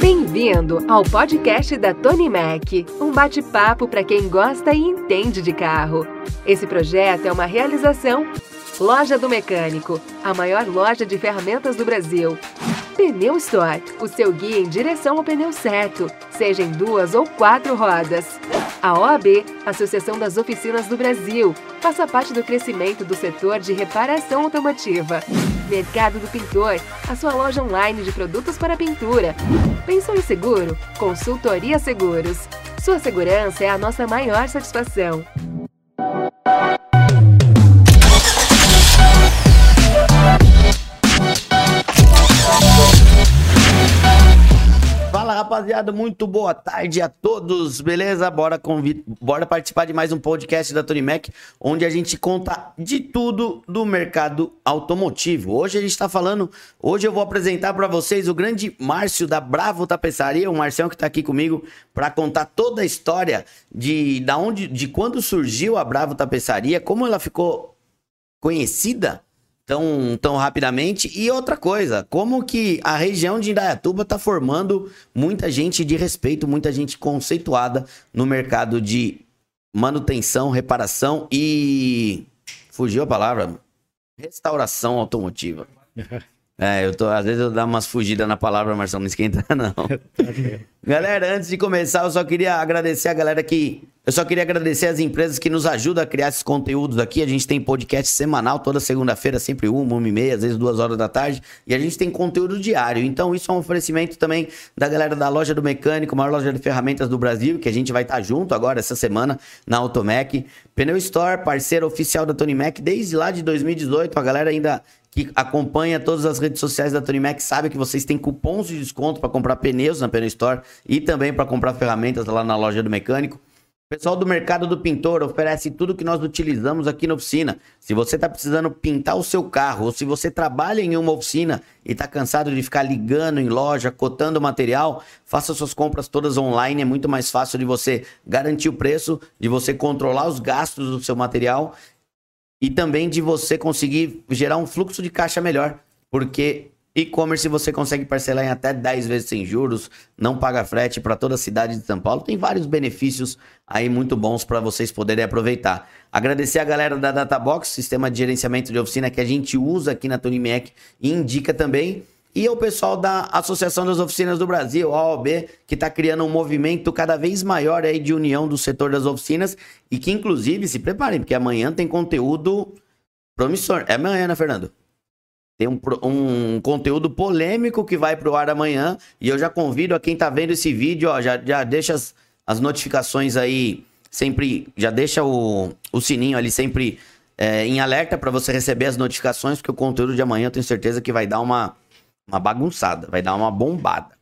Bem-vindo ao podcast da Tony Mac, um bate-papo para quem gosta e entende de carro. Esse projeto é uma realização Loja do Mecânico, a maior loja de ferramentas do Brasil. Pneu Store, o seu guia em direção ao pneu certo, seja em duas ou quatro rodas. A OAB, Associação das Oficinas do Brasil, faça parte do crescimento do setor de reparação automotiva. Mercado do Pintor, a sua loja online de produtos para pintura. Pensou em seguro? Consultoria Seguros. Sua segurança é a nossa maior satisfação. Rapaziada, muito boa tarde a todos, beleza? Bora, convid... Bora participar de mais um podcast da Tony Mac, onde a gente conta de tudo do mercado automotivo. Hoje a gente tá falando, hoje eu vou apresentar para vocês o grande Márcio da Bravo Tapeçaria, o Marcião que tá aqui comigo para contar toda a história de, da onde, de quando surgiu a Bravo Tapeçaria, como ela ficou conhecida tão, tão rapidamente. E outra coisa, como que a região de Indaiatuba está formando muita gente de respeito, muita gente conceituada no mercado de manutenção, reparação e. Fugiu a palavra? Restauração automotiva. É, eu tô, às vezes eu dou umas fugidas na palavra, Marcelo, não esquenta não. galera, antes de começar, eu só queria agradecer a galera que eu só queria agradecer as empresas que nos ajudam a criar esses conteúdos aqui. A gente tem podcast semanal, toda segunda-feira, sempre uma, uma e meia, às vezes duas horas da tarde. E a gente tem conteúdo diário. Então, isso é um oferecimento também da galera da Loja do Mecânico, maior loja de ferramentas do Brasil, que a gente vai estar junto agora essa semana na Automec. Pneu Store, parceiro oficial da Tony Mac, desde lá de 2018. A galera ainda que acompanha todas as redes sociais da Tony Mac sabe que vocês têm cupons de desconto para comprar pneus na Pneu Store e também para comprar ferramentas lá na loja do mecânico. O pessoal do mercado do pintor oferece tudo que nós utilizamos aqui na oficina. Se você está precisando pintar o seu carro, ou se você trabalha em uma oficina e está cansado de ficar ligando em loja, cotando material, faça suas compras todas online. É muito mais fácil de você garantir o preço, de você controlar os gastos do seu material e também de você conseguir gerar um fluxo de caixa melhor, porque e-commerce você consegue parcelar em até 10 vezes sem juros, não paga frete para toda a cidade de São Paulo. Tem vários benefícios aí muito bons para vocês poderem aproveitar. Agradecer a galera da Databox, sistema de gerenciamento de oficina que a gente usa aqui na Tony Mac e indica também e o pessoal da Associação das Oficinas do Brasil, a OAB, que está criando um movimento cada vez maior aí de união do setor das oficinas e que, inclusive, se preparem, porque amanhã tem conteúdo promissor. É amanhã, né, Fernando? Tem um, um conteúdo polêmico que vai pro ar amanhã e eu já convido a quem tá vendo esse vídeo, ó, já, já deixa as, as notificações aí sempre, já deixa o, o sininho ali sempre é, em alerta para você receber as notificações, porque o conteúdo de amanhã eu tenho certeza que vai dar uma uma bagunçada, vai dar uma bombada.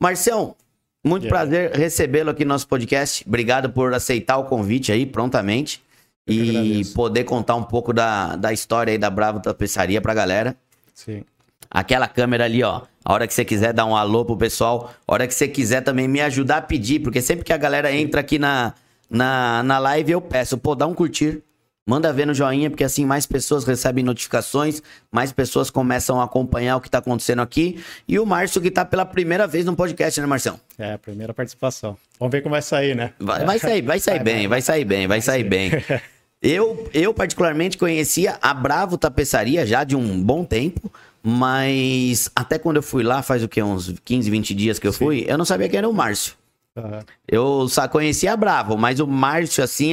Marcião, muito yeah. prazer recebê-lo aqui no nosso podcast. Obrigado por aceitar o convite aí prontamente Eu e poder contar um pouco da, da história aí da Bravo Tapeçaria pra galera. Sim. Aquela câmera ali, ó. A hora que você quiser dar um alô pro pessoal, a hora que você quiser também me ajudar a pedir, porque sempre que a galera entra aqui na, na, na live, eu peço, pô, dá um curtir, Manda ver no joinha, porque assim mais pessoas recebem notificações, mais pessoas começam a acompanhar o que está acontecendo aqui. E o Márcio, que está pela primeira vez no podcast, né, Marcião? É, a primeira participação. Vamos ver como vai sair, né? Vai, vai sair, vai sair bem, vai, sair bem, vai sair bem. Eu, eu, particularmente, conhecia a Bravo Tapeçaria já de um bom tempo, mas até quando eu fui lá, faz o que? Uns 15, 20 dias que eu Sim. fui, eu não sabia quem era o Márcio. Uhum. Eu só conhecia a Bravo, mas o Márcio, assim,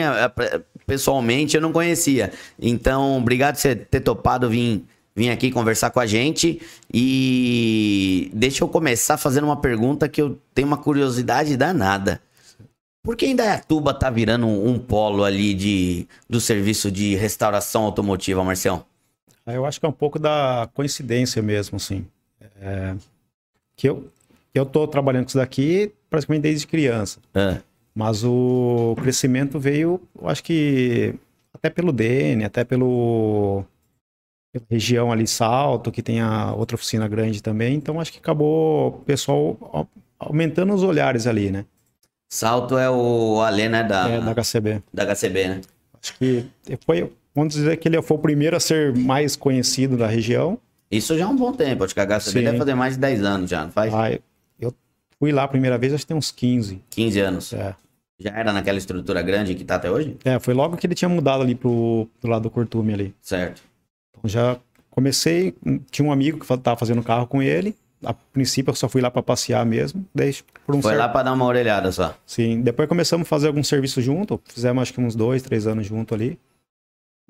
pessoalmente eu não conhecia. Então, obrigado por você ter topado vir, vir aqui conversar com a gente. E deixa eu começar fazendo uma pergunta que eu tenho uma curiosidade danada. Por que Indaiatuba tá virando um, um polo ali de, do serviço de restauração automotiva, Marcião? Ah, eu acho que é um pouco da coincidência mesmo, assim. É, que eu, eu tô trabalhando com isso daqui praticamente desde criança. É. Mas o crescimento veio, eu acho que até pelo DN, até pelo pela região ali Salto, que tem a outra oficina grande também. Então acho que acabou o pessoal aumentando os olhares ali, né? Salto é o Alê, né? Da, é, da HCB. Da HCB, né? Acho que foi, vamos dizer que ele foi o primeiro a ser mais conhecido da região. Isso já é um bom tempo, acho que a HCB Sim. deve fazer mais de 10 anos já, não faz? Ah, eu fui lá a primeira vez, acho que tem uns 15. 15 anos. É. Já era naquela estrutura grande que tá até hoje? É, foi logo que ele tinha mudado ali pro, pro lado do Curtume ali. Certo. Então já comecei, tinha um amigo que tava fazendo carro com ele. A princípio eu só fui lá para passear mesmo. Daí, por um Foi certo... lá para dar uma orelhada só. Sim, depois começamos a fazer algum serviço junto. Fizemos acho que uns dois, três anos junto ali.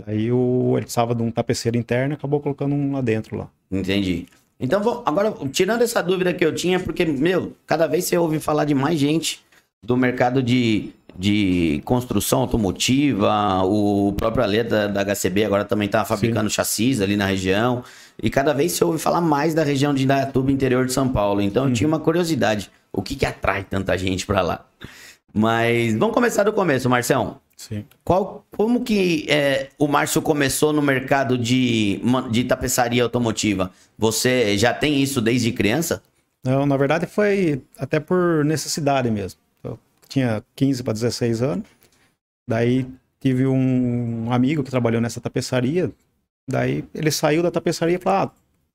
Daí o, ele precisava de um tapeceiro interno acabou colocando um lá dentro lá. Entendi. Então, vou, agora, tirando essa dúvida que eu tinha, porque, meu, cada vez você ouve falar de mais gente do mercado de, de construção automotiva, o próprio Aleta da HCB agora também está fabricando Sim. chassis ali na região, e cada vez se ouve falar mais da região de Indaiatuba, interior de São Paulo. Então eu tinha uma curiosidade, o que que atrai tanta gente para lá? Mas vamos começar do começo, Marcelo. Sim. Qual, como que é, o Márcio começou no mercado de, de tapeçaria automotiva? Você já tem isso desde criança? Não, na verdade foi até por necessidade mesmo tinha 15 para 16 anos. Daí tive um amigo que trabalhou nessa tapeçaria. Daí ele saiu da tapeçaria e falou: Ah,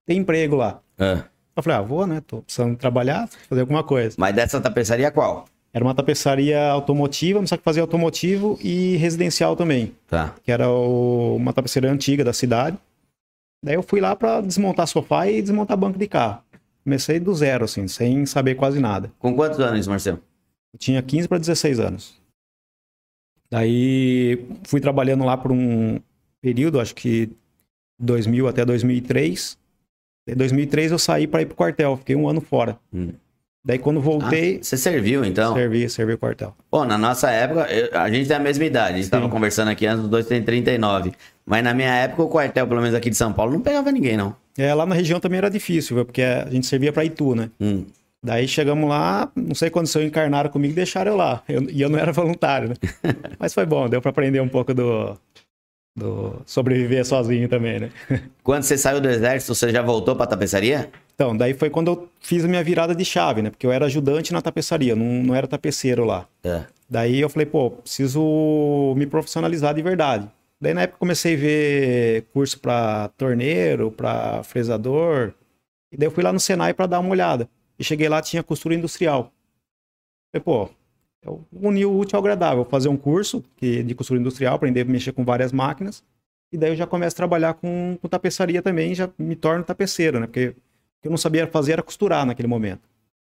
tem emprego lá. É. Eu falei: Ah, vou, né? Tô precisando trabalhar, fazer alguma coisa. Mas dessa tapeçaria qual? Era uma tapeçaria automotiva, só que fazia automotivo e residencial também. Tá. Que era o, uma tapeçaria antiga da cidade. Daí eu fui lá para desmontar sofá e desmontar banco de carro. Comecei do zero, assim, sem saber quase nada. Com quantos anos, Marcelo? Eu tinha 15 para 16 anos. Daí fui trabalhando lá por um período, acho que 2000 até 2003. Em 2003 eu saí para ir pro quartel, fiquei um ano fora. Hum. Daí quando voltei. Ah, você serviu então? Servi, servi o quartel. Pô, na nossa época, eu, a gente tem a mesma idade. A gente estava conversando aqui antes, os dois tem 39. Mas na minha época, o quartel, pelo menos aqui de São Paulo, não pegava ninguém, não. É, lá na região também era difícil, porque a gente servia para Itu, né? Hum. Daí chegamos lá, não sei quando se encarnaram comigo e deixaram eu lá. Eu, e eu não era voluntário, né? Mas foi bom, deu para aprender um pouco do, do sobreviver sozinho também, né? Quando você saiu do exército, você já voltou para tapeçaria? Então, daí foi quando eu fiz a minha virada de chave, né? Porque eu era ajudante na tapeçaria, não, não era tapeceiro lá. É. Daí eu falei, pô, preciso me profissionalizar de verdade. Daí na época comecei a ver curso para torneiro, para fresador. E daí eu fui lá no Senai para dar uma olhada. E cheguei lá, tinha costura industrial. Falei, pô, eu uni o útil ao agradável. Fazer um curso que, de costura industrial, aprender a mexer com várias máquinas. E daí eu já começo a trabalhar com, com tapeçaria também já me torno tapeceiro, né? Porque o que eu não sabia fazer era costurar naquele momento.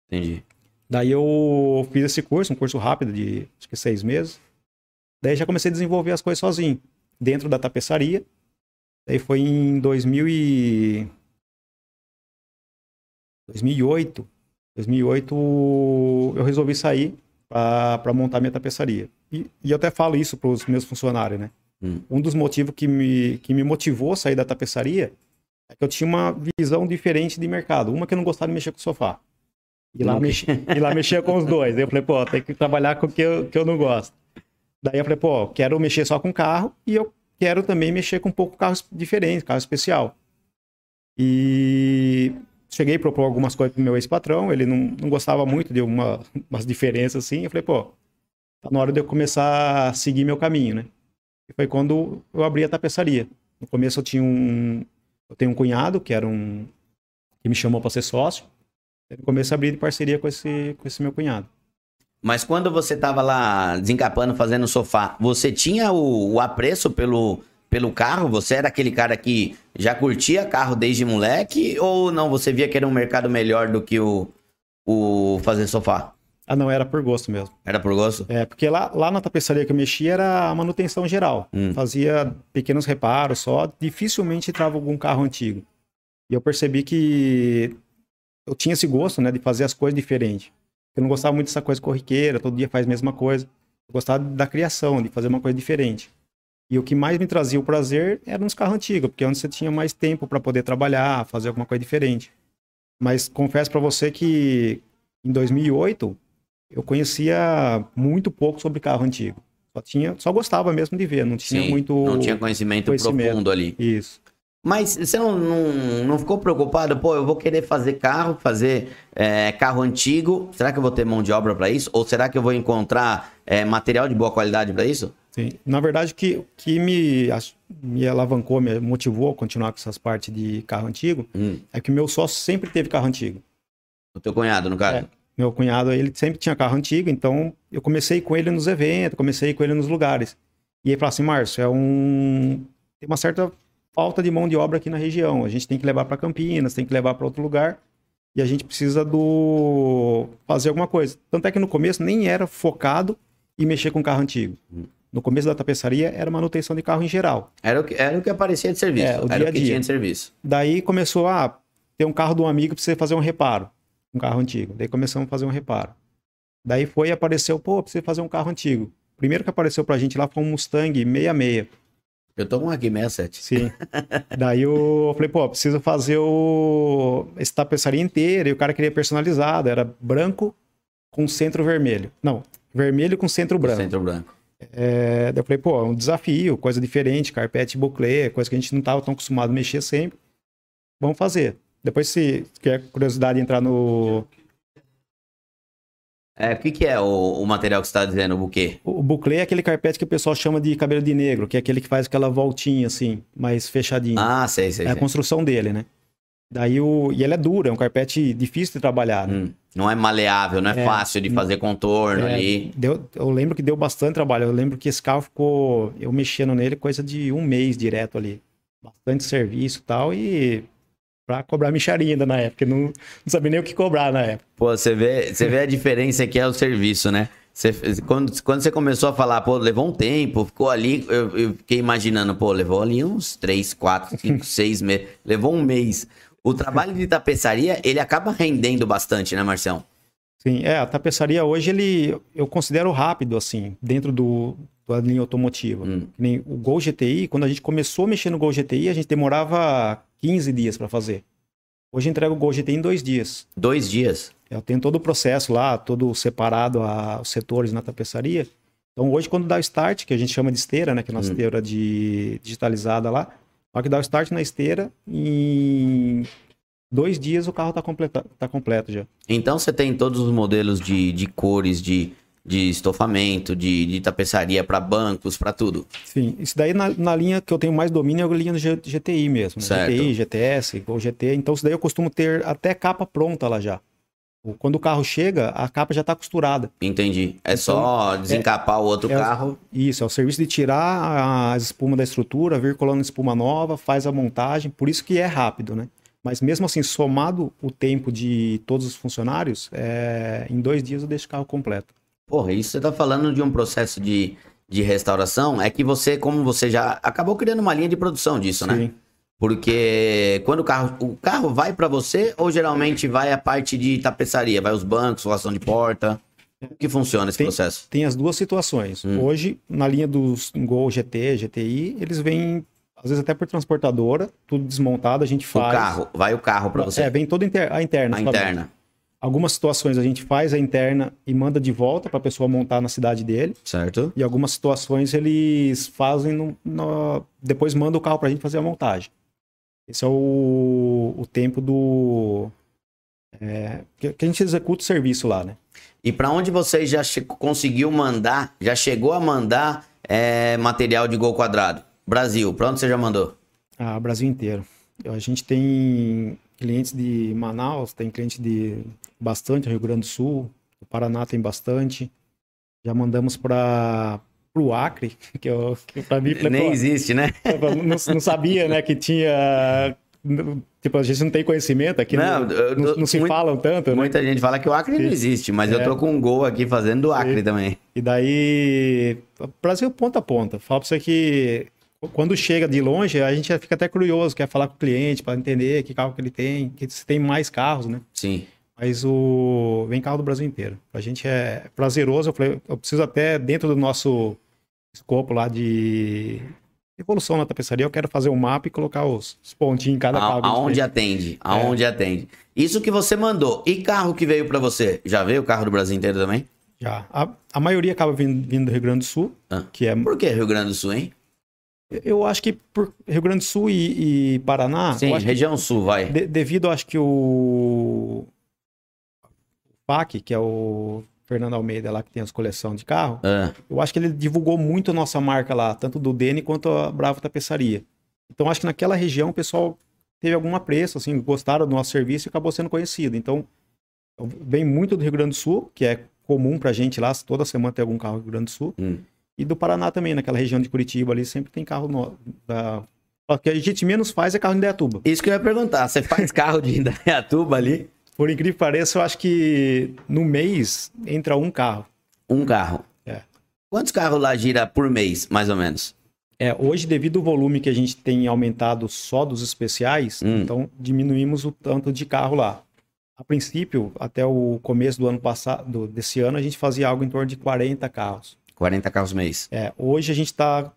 Entendi. Daí eu fiz esse curso, um curso rápido de acho que seis meses. Daí já comecei a desenvolver as coisas sozinho, dentro da tapeçaria. Daí foi em 2000 e... 2008, 2008 eu resolvi sair para montar minha tapeçaria. E, e, eu até falo isso para os meus funcionários, né? Hum. Um dos motivos que me, que me motivou a sair da tapeçaria é que eu tinha uma visão diferente de mercado. Uma que eu não gostava de mexer com o sofá. E lá, mex... e lá mexia com os dois. Eu falei, pô, tem que trabalhar com o que eu, que eu não gosto. Daí eu falei, pô, quero mexer só com carro e eu quero também mexer com um pouco carro diferente, carro especial. E cheguei a propor algumas coisas pro meu ex-patrão, ele não, não gostava muito de uma, umas diferenças assim. Eu falei, pô, tá na hora de eu começar a seguir meu caminho, né? E foi quando eu abri a tapeçaria. No começo eu tinha um. Eu tenho um cunhado que era um. que me chamou para ser sócio. No começo eu abri de parceria com esse, com esse meu cunhado. Mas quando você tava lá desencapando, fazendo sofá, você tinha o, o apreço pelo pelo carro? Você era aquele cara que já curtia carro desde moleque? Ou não, você via que era um mercado melhor do que o, o fazer sofá? Ah, não, era por gosto mesmo. Era por gosto? É, porque lá, lá na tapeçaria que eu mexia era a manutenção geral. Hum. Fazia pequenos reparos só, dificilmente entrava algum carro antigo. E eu percebi que eu tinha esse gosto, né, de fazer as coisas diferentes. Eu não gostava muito dessa coisa corriqueira, todo dia faz a mesma coisa. Eu gostava da criação, de fazer uma coisa diferente. E o que mais me trazia o prazer era nos carros antigos, porque onde você tinha mais tempo para poder trabalhar, fazer alguma coisa diferente. Mas confesso para você que em 2008 eu conhecia muito pouco sobre carro antigo. Só tinha, só gostava mesmo de ver, não tinha Sim, muito não tinha conhecimento, conhecimento, profundo ali. Isso. Mas você não, não, não, ficou preocupado? Pô, eu vou querer fazer carro, fazer é, carro antigo. Será que eu vou ter mão de obra para isso? Ou será que eu vou encontrar é, material de boa qualidade para isso? Sim. Na verdade, o que, que me, me alavancou, me motivou a continuar com essas partes de carro antigo, hum. é que o meu sócio sempre teve carro antigo. O teu cunhado, no caso? É. meu cunhado, ele sempre tinha carro antigo, então eu comecei com ele nos eventos, comecei com ele nos lugares. E aí falou assim, Márcio, é um... tem uma certa falta de mão de obra aqui na região. A gente tem que levar para Campinas, tem que levar para outro lugar. E a gente precisa do fazer alguma coisa. Tanto é que no começo nem era focado em mexer com carro antigo. No começo da tapeçaria era manutenção de carro em geral. Era o que, era o que aparecia de serviço. É, o era dia o que dia. tinha de serviço. Daí começou a ah, ter um carro de um amigo para você fazer um reparo. Um carro antigo. Daí começamos a fazer um reparo. Daí foi e apareceu, pô, precisa fazer um carro antigo. Primeiro que apareceu pra gente lá foi um Mustang 66. Eu tô com um aqui, 67. Sim. Daí eu falei, pô, preciso fazer o... esse tapeçaria inteira. E o cara queria personalizado. Era branco com centro vermelho. Não, vermelho com centro branco. Centro branco. É... Daí eu falei, pô, é um desafio, coisa diferente, carpete bouclé, coisa que a gente não tava tão acostumado a mexer sempre. Vamos fazer. Depois, se quer curiosidade entrar no, é, o que, que é o, o, material que você está dizendo, o buquê? O, o buclé é aquele carpete que o pessoal chama de cabelo de negro, que é aquele que faz aquela voltinha assim, mais fechadinho. Ah, sei, sei. É sei. a construção dele, né? Daí o. E ele é duro, é um carpete difícil de trabalhar. Né? Não é maleável, não é, é fácil de fazer contorno é, ali. Deu, eu lembro que deu bastante trabalho. Eu lembro que esse carro ficou. Eu mexendo nele coisa de um mês direto ali. Bastante serviço e tal. E para cobrar micharia ainda na época. Não, não sabia nem o que cobrar na época. Pô, você vê, você vê a diferença que é o serviço, né? Você, quando, quando você começou a falar, pô, levou um tempo, ficou ali, eu, eu fiquei imaginando, pô, levou ali uns 3, 4, 5, 6 meses, levou um mês. O trabalho de tapeçaria, ele acaba rendendo bastante, né, Marcião? Sim, é, a tapeçaria hoje, ele, eu considero rápido, assim, dentro do, da linha automotiva. Hum. Nem o Gol GTI, quando a gente começou a mexer no Gol GTI, a gente demorava 15 dias para fazer. Hoje entrega o Gol GT em dois dias. Dois dias? Eu tenho todo o processo lá, todo separado os setores na tapeçaria. Então hoje quando dá o start, que a gente chama de esteira, né, que é a nossa hum. esteira de, digitalizada lá, na que dá o start na esteira, em dois dias o carro está tá completo já. Então você tem todos os modelos de, de cores, de de estofamento, de, de tapeçaria para bancos, para tudo. Sim, isso daí na, na, linha que eu tenho mais domínio é a linha do GTI mesmo. Né? Certo. GTI, GTS, ou GT. Então isso daí eu costumo ter até capa pronta lá já. Quando o carro chega, a capa já está costurada. Entendi. É então, só desencapar é, o outro é, carro. Isso, é o serviço de tirar as espumas da estrutura, vir colando espuma nova, faz a montagem. Por isso que é rápido, né? Mas mesmo assim, somado o tempo de todos os funcionários, é... em dois dias eu deixo o carro completo. Porra, isso você tá falando de um processo de, de restauração, é que você, como você já acabou criando uma linha de produção disso, né? Sim. né? Porque quando o carro, o carro vai para você ou geralmente vai a parte de tapeçaria, vai os bancos, relação de porta? Como que funciona esse tem, processo? Tem as duas situações. Hum. Hoje, na linha dos Gol GT, GTI, eles vêm às vezes até por transportadora, tudo desmontado, a gente faz. O carro, vai o carro para você? É, vem toda a interna. A interna. Algumas situações a gente faz a interna e manda de volta para a pessoa montar na cidade dele. Certo. E algumas situações eles fazem, no, no, depois manda o carro para a gente fazer a montagem. Esse é o, o tempo do. É, que, a gente executa o serviço lá, né? E para onde você já conseguiu mandar, já chegou a mandar é, material de gol quadrado? Brasil, para onde você já mandou? Ah, Brasil inteiro. A gente tem clientes de Manaus, tem cliente de bastante, Rio Grande do Sul, o Paraná tem bastante. Já mandamos para o Acre, que, eu, que para mim... Nem existe, né? Não, não, sabia, né, que tinha... Tipo, a gente não tem conhecimento aqui, não, não, não, não se muito, falam tanto, né? Muita gente fala que o Acre não existe, mas é. eu tô com um gol aqui fazendo do Acre Sim. também. E daí, Brasil ponta a ponta. Fala pra você que quando chega de longe, a gente fica até curioso, quer falar com o cliente para entender que carro que ele tem, que se tem mais carros, né? Sim. Mas o vem carro do Brasil inteiro. A gente é prazeroso. Eu falei, eu preciso até dentro do nosso escopo lá de evolução na tapeçaria, eu quero fazer um mapa e colocar os, os pontinhos em cada a, carro. Aonde atende? Aonde é. atende? Isso que você mandou. E carro que veio para você? Já veio o carro do Brasil inteiro também? Já. A, a maioria acaba vindo, vindo do Rio Grande do Sul, ah. que é. Por que Rio Grande do Sul, hein? Eu acho que por Rio Grande do Sul e, e Paraná. Sim, região sul, vai. De, devido, acho que o PAC, que é o Fernando Almeida lá, que tem as coleções de carro, é. eu acho que ele divulgou muito a nossa marca lá, tanto do Dene quanto a Bravo Tapeçaria. Então, acho que naquela região o pessoal teve algum apreço, assim, gostaram do nosso serviço e acabou sendo conhecido. Então, vem muito do Rio Grande do Sul, que é comum pra gente lá, toda semana tem algum carro do Rio Grande do Sul. Hum. E do Paraná também, naquela região de Curitiba ali, sempre tem carro no, da... O que a gente menos faz é carro em Indaiatuba. Isso que eu ia perguntar, você faz carro de Indaiatuba ali? Por incrível que pareça, eu acho que no mês entra um carro. Um carro. É. Quantos carros lá gira por mês, mais ou menos? É, hoje, devido ao volume que a gente tem aumentado só dos especiais, Hum. então diminuímos o tanto de carro lá. A princípio, até o começo do ano passado, desse ano, a gente fazia algo em torno de 40 carros. 40 carros mês. É, hoje a gente está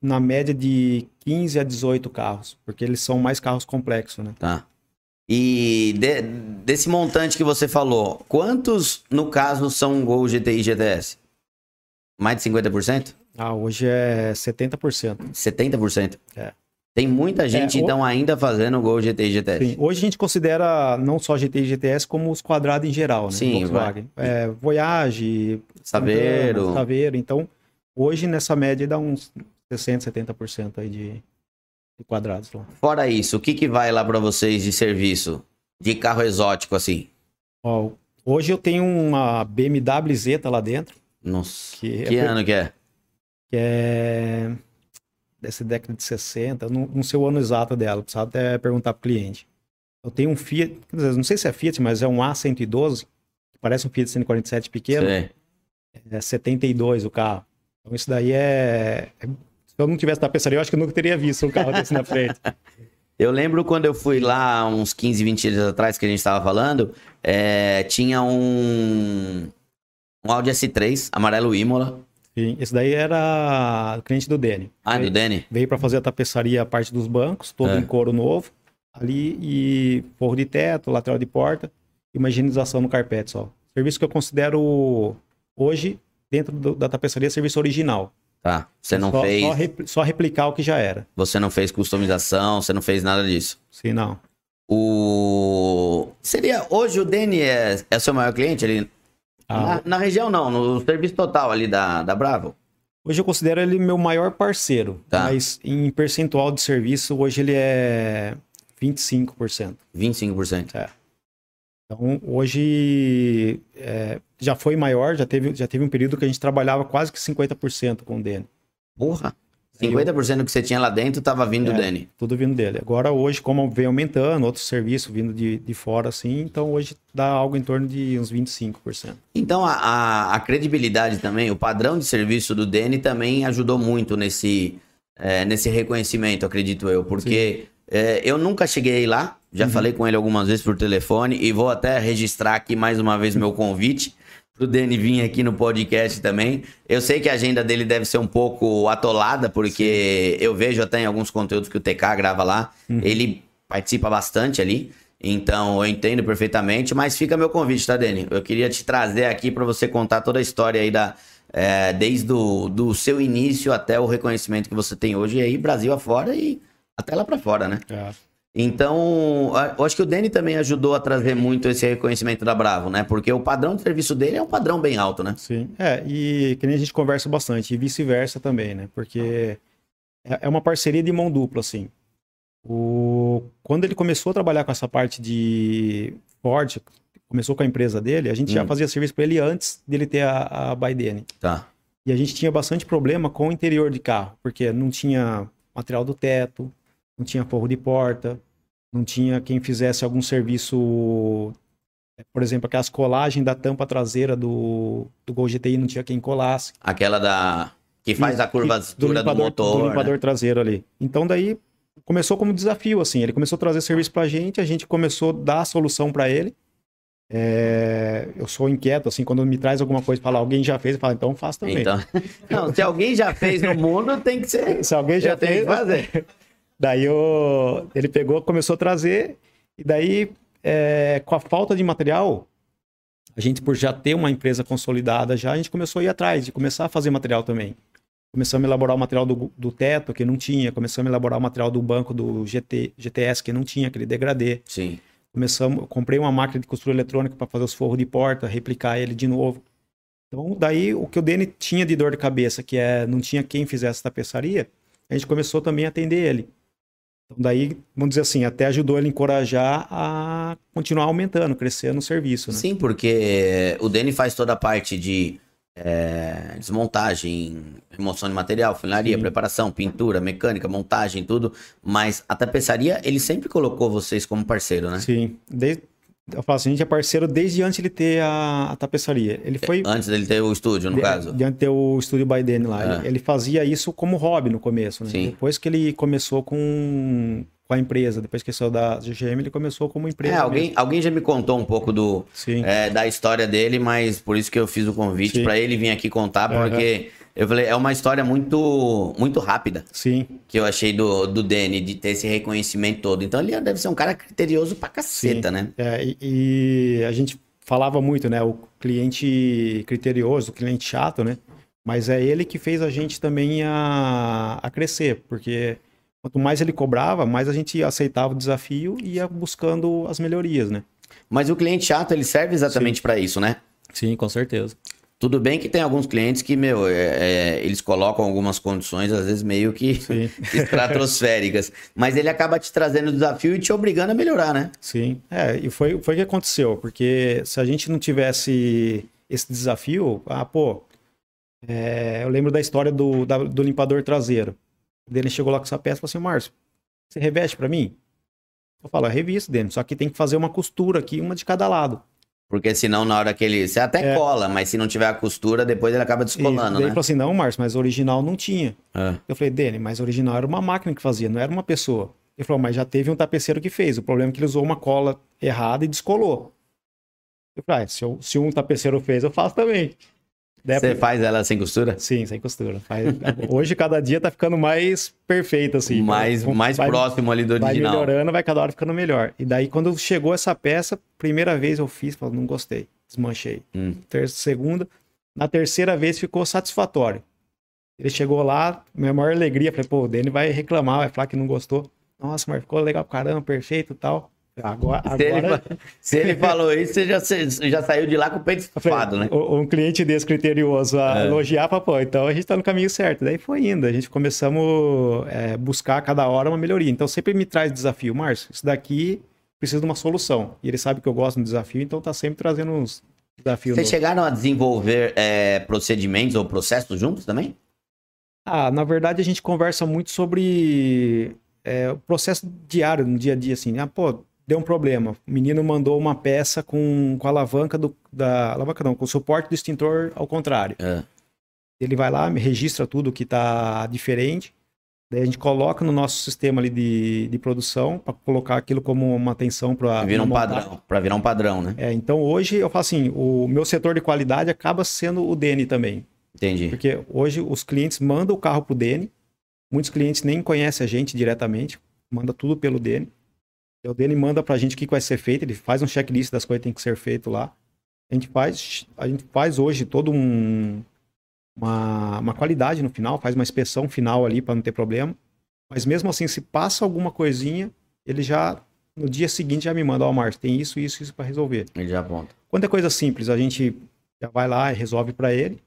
na média de 15 a 18 carros, porque eles são mais carros complexos, né? Tá. E de- desse montante que você falou, quantos, no caso, são Gol GTI GTS? Mais de 50%? Ah, hoje é 70%. 70%? É. Tem muita gente, É, o- então, ainda fazendo Gol GTI GTS. Sim, hoje a gente considera não só GT e GTS, como os quadrados em geral, né? Sim, Volkswagen. É, Voyage, Saveiro. Saveiro. Então, hoje nessa média dá uns 60%, 70% aí de, quadrados lá. Fora isso, o que, que vai lá pra vocês de serviço? De carro exótico, assim? Ó, hoje eu tenho uma BMW Zeta lá dentro, Nossa, Que que, é- ano que é? que é dessa década de 60, eu não, não sei o ano exato dela, precisava até perguntar pro cliente. Eu tenho um Fiat, não sei se é Fiat, mas é um A112, que parece um Fiat 147 pequeno, Sei. é 72 o carro. Então isso daí é... Se eu não tivesse tapeçaria, eu acho que eu nunca teria visto um carro desse na frente. Eu lembro quando eu fui lá, uns 15, 20 dias atrás, que a gente tava falando, é, tinha um, um Audi S3, amarelo Imola. Sim, esse daí era cliente do Dene. Ah, do veio, Danny? veio para fazer a tapeçaria a parte dos bancos, todo É. em couro novo, ali e forro de teto, lateral de porta e uma higienização no carpete só. Serviço que eu considero hoje dentro do- da tapeçaria serviço original. Tá. Você não só, fez. Só, repli- só replicar o que já era. Você não fez customização, você não fez nada disso. Sim, não. O. Seria. Hoje o Danny é, é seu maior cliente ali? Ah, Na, na região não, no serviço total ali da, da Bravo. Hoje eu considero ele meu maior parceiro, Tá. mas em percentual de serviço, hoje ele é 25%. 25%. É. Então, hoje é, já foi maior, já teve, já teve um período que a gente trabalhava quase que 50% com o Dene. Porra. Aí 50% do que você tinha lá dentro tava vindo do É. Danny. Tudo vindo dele. Agora, hoje, como vem aumentando, outros serviços vindo de, de fora, assim, então hoje dá algo em torno de uns 25%. Então a, a, a credibilidade também, o padrão de serviço do Danny também ajudou muito nesse, é, nesse reconhecimento, acredito eu. Porque é, eu nunca cheguei lá, já Uhum. falei com ele algumas vezes por telefone e vou até registrar aqui mais uma vez meu convite pro Danny vir aqui no podcast também. Eu sei que a agenda dele deve ser um pouco atolada, porque eu vejo até em alguns conteúdos que o TK grava lá, Uhum. ele participa bastante ali. Então eu entendo perfeitamente, mas fica meu convite, tá, Dani? Eu queria te trazer aqui para você contar toda a história aí da. é, desde o do seu início até o reconhecimento que você tem hoje aí, Brasil afora e até lá para fora, né? Então, a- eu acho que o Dani também ajudou a trazer muito esse reconhecimento da Bravo, né? Porque o padrão de serviço dele é um padrão bem alto, né? Sim. É, e que nem a gente conversa bastante, e vice-versa também, né? Porque é é uma parceria de mão dupla, assim. O... Quando ele começou a trabalhar com essa parte de Ford, começou com a empresa dele, a gente já Hum. fazia serviço para ele antes dele ter a, a Baidene. Tá. E a gente tinha bastante problema com o interior de carro, porque não tinha material do teto, não tinha forro de porta, não tinha quem fizesse algum serviço, eh, por exemplo, aquelas colagens da tampa traseira do, do Gol GTI, não tinha quem colasse. Aquela da. Que faz a Que- curvatura do, limpador, motor. do limpador né? traseiro ali. Então daí começou como desafio, assim, ele começou a trazer serviço pra gente, a gente começou a dar a solução pra ele. É, eu sou inquieto, assim, quando me traz alguma coisa, fala, alguém já fez, eu falo, então faço também. Então. Não, se alguém já fez no mundo, tem que ser. Se alguém já fez, que fazer. Daí o- ele pegou, começou a trazer, e daí, é, com a falta de material, a gente, por já ter uma empresa consolidada já, a gente começou a ir atrás, de começar a fazer material também. Começamos a elaborar o material do, do teto, que não tinha, começamos a elaborar o material do banco do GT, GTS, que não tinha, aquele degradê. Sim. Começamos, eu comprei uma máquina de costura eletrônica para fazer os forros de porta, replicar ele de novo. Então, daí o que o Dene tinha de dor de cabeça, que é não tinha quem fizesse tapeçaria, a gente começou também a atender ele. Então, daí, vamos dizer assim, até ajudou ele a encorajar a continuar aumentando, crescendo o serviço. Né? Sim, porque o Dani faz toda a parte de é, desmontagem, remoção de material, funilaria, Sim. preparação, pintura, mecânica, montagem, tudo. Mas a tapeçaria, ele sempre colocou vocês como parceiro, né? Sim. Desde, eu falo assim, a gente é parceiro desde antes de ele ter a, a tapeçaria. Ele foi. Antes dele ter o estúdio, no de, caso. De antes de ter o estúdio Biden lá. É. Ele, ele, fazia isso como hobby no começo, né? Sim. Depois que ele começou com com a empresa. Depois que saiu da GGM, ele começou como empresa. É, alguém, alguém já me contou um pouco do, é, da história dele, mas por isso que eu fiz o convite para ele vir aqui contar, porque uhum. eu falei, é uma história muito muito rápida. Sim. Que eu achei do, do Danny, de ter esse reconhecimento todo. Então ele deve ser um cara criterioso pra caceta, Sim. né? É, e, e a gente falava muito, né? O cliente criterioso, o cliente chato, né? Mas é ele que fez a gente também a, a crescer, porque Quanto mais ele cobrava, mais a gente aceitava o desafio e ia buscando as melhorias, né? Mas o cliente chato, ele serve exatamente para isso, né? Sim, com certeza. Tudo bem que tem alguns clientes que, meu, é, é, eles colocam algumas condições, às vezes meio que estratosféricas. mas ele acaba te trazendo o desafio e te obrigando a melhorar, né? Sim. É, e foi, foi o que aconteceu. Porque se a gente não tivesse esse desafio, ah, pô, é, eu lembro da história do, da, do limpador traseiro. Ele chegou lá com essa peça e falou assim, Márcio, você reveste para mim? Eu falo, é revisto, Denis, só que tem que fazer uma costura aqui, uma de cada lado. Porque senão, na hora que ele. Você até é. cola, mas se não tiver a costura, depois ele acaba descolando, né? Ele falou assim: não, Márcio, mas original não tinha. É. Eu falei, Dani, mas original era uma máquina que fazia, não era uma pessoa. Ele falou, mas já teve um tapeceiro que fez. O problema é que ele usou uma cola errada e descolou. Eu falei, ah, se, eu, se um tapeceiro fez, eu faço também. Você faz ela sem costura? Sim, sem costura. Faz... Hoje, cada dia tá ficando mais perfeito, assim. Mais, mais vai, próximo ali do original. Vai melhorando, vai cada hora ficando melhor. E daí, quando chegou essa peça, primeira vez eu fiz, falei, não gostei. Desmanchei. Hum. Terça, segunda. Na terceira vez ficou satisfatório. Ele chegou lá, minha maior alegria, falei, pô, o Dani vai reclamar, vai falar que não gostou. Nossa, mas ficou legal, caramba, perfeito e tal. Agora, se, Ele, se ele falou isso, você já, já saiu de lá com o peito estufado, né? Um cliente desse criterioso a é. elogiar, pô, então a gente tá no caminho certo. Daí foi indo, a gente começamos a é, buscar a cada hora uma melhoria. Então sempre me traz desafio, Márcio, isso daqui precisa de uma solução. E ele sabe que eu gosto do desafio, então tá sempre trazendo uns desafios. Vocês chegaram a desenvolver é, procedimentos ou processos juntos também? Ah, na verdade a gente conversa muito sobre é, o processo diário, no dia a dia, assim. Ah, pô, deu um problema. O menino mandou uma peça com, com a alavanca do. Da, alavanca não, com o suporte do extintor ao contrário. É. Ele vai lá, registra tudo que está diferente. Daí a gente coloca no nosso sistema ali de, de produção para colocar aquilo como uma atenção para virar um padrão, para virar um padrão, né? É, então hoje eu falo assim, o meu setor de qualidade acaba sendo o DN também. Entendi. Porque hoje os clientes mandam o carro pro DN. Muitos clientes nem conhecem a gente diretamente, manda tudo pelo DN. O Dani manda pra gente o que vai ser feito, ele faz um checklist das coisas que tem que ser feito lá. A gente faz, a gente faz hoje todo um uma, uma qualidade no final, faz uma inspeção final ali para não ter problema. Mas mesmo assim, se passa alguma coisinha, ele já no dia seguinte já me manda, ó, oh, Márcio, tem isso, isso, isso para resolver. Ele já aponta. Quando é coisa simples, a gente já vai lá e resolve para ele.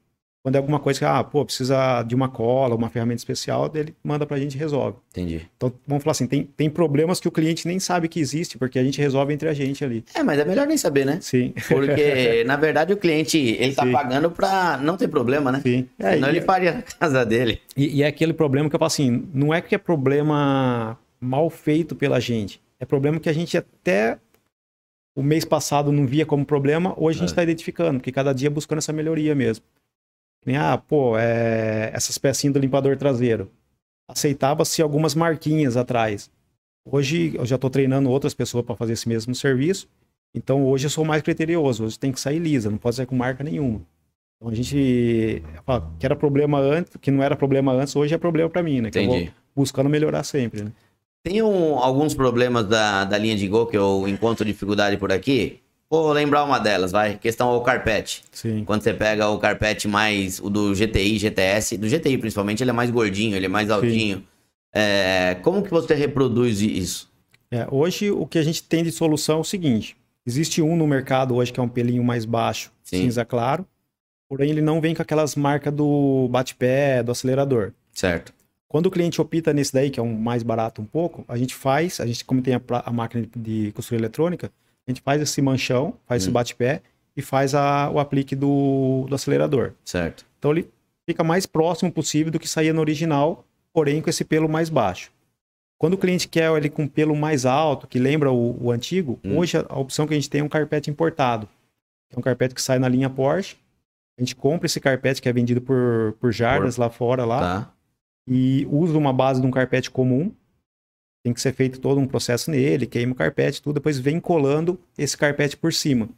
Quando é alguma coisa que, ah, pô, precisa de uma cola, uma ferramenta especial, ele manda pra gente e resolve. Entendi. Então, vamos falar assim, tem, tem problemas que o cliente nem sabe que existe, porque a gente resolve entre a gente ali. É, mas é melhor nem saber, né? Sim. Porque, na verdade, o cliente, ele tá Sim. pagando pra não ter problema, né? Sim. É, Senão ele é faria na casa dele. E, e é aquele problema que eu falo assim, não é que é problema mal feito pela gente, é problema que a gente até o mês passado não via como problema, hoje a gente está é. identificando, porque cada dia buscando essa melhoria mesmo. Nem, ah, pô, é, essas pecinhas do limpador traseiro. Aceitava-se algumas marquinhas atrás. Hoje eu já estou treinando outras pessoas para fazer esse mesmo serviço. Então hoje eu sou mais criterioso. Hoje tem que sair lisa, não pode sair com marca nenhuma. Então a gente que era problema antes, que não era problema antes, hoje é problema para mim, né? Que Entendi. eu vou buscando melhorar sempre. Né? Tem um, alguns problemas da, da linha de Gol que eu encontro dificuldade por aqui. Vou lembrar uma delas, vai. Questão ao carpete. Sim. Quando você pega o carpete mais, o do GTI, GTS, do GTI principalmente, ele é mais gordinho, ele é mais altinho. É, como que você reproduz isso? É, hoje, o que a gente tem de solução é o seguinte. Existe um no mercado hoje que é um pelinho mais baixo, Sim. cinza claro. Porém, ele não vem com aquelas marcas do bate-pé, do acelerador. Certo. Quando o cliente opta nesse daí, que é um mais barato um pouco, a gente faz, a gente, como tem a, a máquina de costura eletrônica, a gente faz esse manchão, faz hum. esse bate-pé e faz a, o aplique do, do acelerador. Certo. Então ele fica mais próximo possível do que saía no original, porém com esse pelo mais baixo. Quando o cliente quer ele com pelo mais alto, que lembra o, o antigo, hum. hoje a, a, opção que a gente tem é um carpete importado. É um carpete que sai na linha Porsche. A gente compra esse carpete que é vendido por, por jardas por... lá fora, lá. Tá e usa uma base de um carpete comum. Tem que ser feito todo um processo nele, queima o carpete, tudo, depois vem colando esse carpete por cima.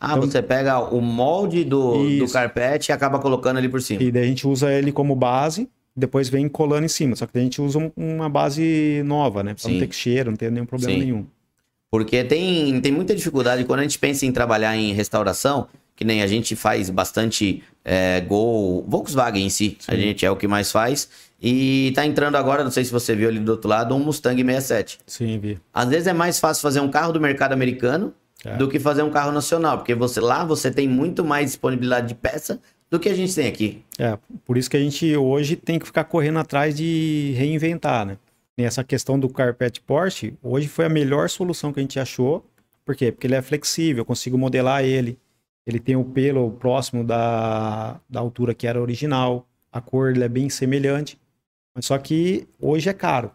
Ah, então, você pega o molde do, do carpete e acaba colocando ali por cima. E daí a gente usa ele como base, depois vem colando em cima. Só que daí a gente usa uma base nova, né? Pra Sim. não ter cheiro, não ter nenhum problema Sim. nenhum. Porque tem, tem muita dificuldade quando a gente pensa em trabalhar em restauração, que nem a gente faz bastante é, Gol, Volkswagen em si, Sim. a gente é o que mais faz. E tá entrando agora, não sei se você viu ali do outro lado, um Mustang 67. Sim, vi. Às vezes é mais fácil fazer um carro do mercado americano é. do que fazer um carro nacional, porque você lá você tem muito mais disponibilidade de peça do que a gente tem aqui. É, por isso que a gente hoje tem que ficar correndo atrás de reinventar, né? E essa questão do carpete Porsche, hoje foi a melhor solução que a gente achou. Por quê? Porque ele é flexível, eu consigo modelar ele. Ele tem o pelo próximo da, da altura que era original. A cor ele é bem semelhante. Mas só que hoje é caro.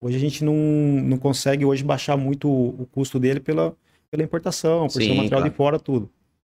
Hoje a gente não, não consegue hoje baixar muito o, o custo dele pela, pela importação, por Sim, ser um material claro. de fora, tudo.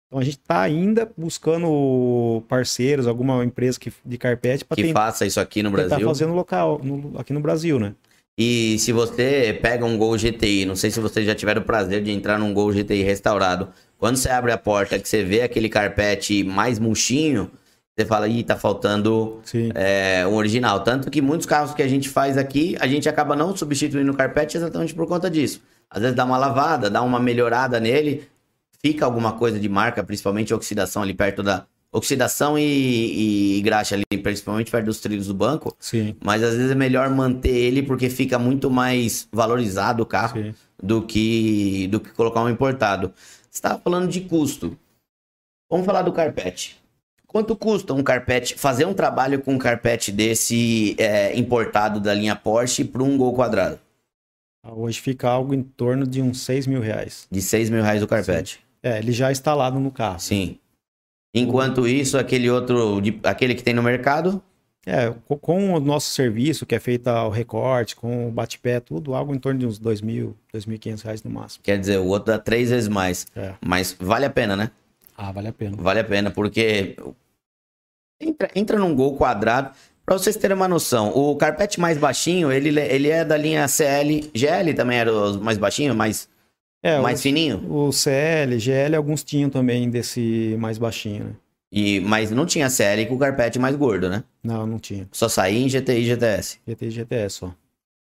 Então a gente está ainda buscando parceiros, alguma empresa que, de carpete para que tentar, faça isso aqui no Brasil. fazendo local, no, aqui no Brasil, né? E se você pega um Gol GTI, não sei se vocês já tiveram o prazer de entrar num Gol GTI restaurado, quando você abre a porta que você vê aquele carpete mais murchinho, você fala, ih, tá faltando é, um original. Tanto que muitos carros que a gente faz aqui, a gente acaba não substituindo o carpete exatamente por conta disso. Às vezes dá uma lavada, dá uma melhorada nele, fica alguma coisa de marca, principalmente oxidação ali perto da. Oxidação e, e, graxa ali, principalmente perto dos trilhos do banco. Sim. Mas às vezes é melhor manter ele porque fica muito mais valorizado o carro do que, do que colocar um importado. Você estava falando de custo. Vamos falar do carpete. Quanto custa um carpete, fazer um trabalho com um carpete desse é, importado da linha Porsche para um Gol quadrado? Ah, hoje fica algo em torno de uns 6 mil reais. De 6 mil reais o carpete? Sim. É, ele já instalado no carro. Sim. Enquanto isso, aquele outro, aquele que tem no mercado? É, com o nosso serviço, que é feito ao recorte, com o bate-pé, tudo, algo em torno de uns 2 mil, 2.500 reais no máximo. Quer dizer, o outro dá três vezes mais. É. Mas vale a pena, né? Ah, vale a pena. Vale a pena, porque entra, entra num gol quadrado. Pra vocês terem uma noção, o carpete mais baixinho, ele, ele é da linha CL. GL também era o mais baixinho, mais, é, mais o, fininho? O CL, GL, alguns tinham também desse mais baixinho, né? E, mas não tinha CL com o carpete mais gordo, né? Não, não tinha. Só saía em GTI e GTS. GTI e GTS só.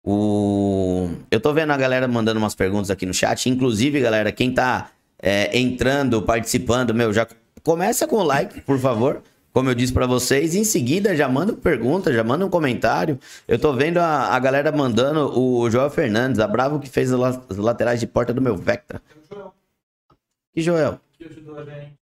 O... Eu tô vendo a galera mandando umas perguntas aqui no chat. Inclusive, galera, quem tá é, entrando, participando, meu, já começa com o like, por favor. Como eu disse para vocês, em seguida já manda pergunta, já manda um comentário. Eu tô vendo a, a galera mandando o Joel Fernandes, a Bravo que fez as laterais de porta do meu Vectra. Que Joel? Que ajudou a gente.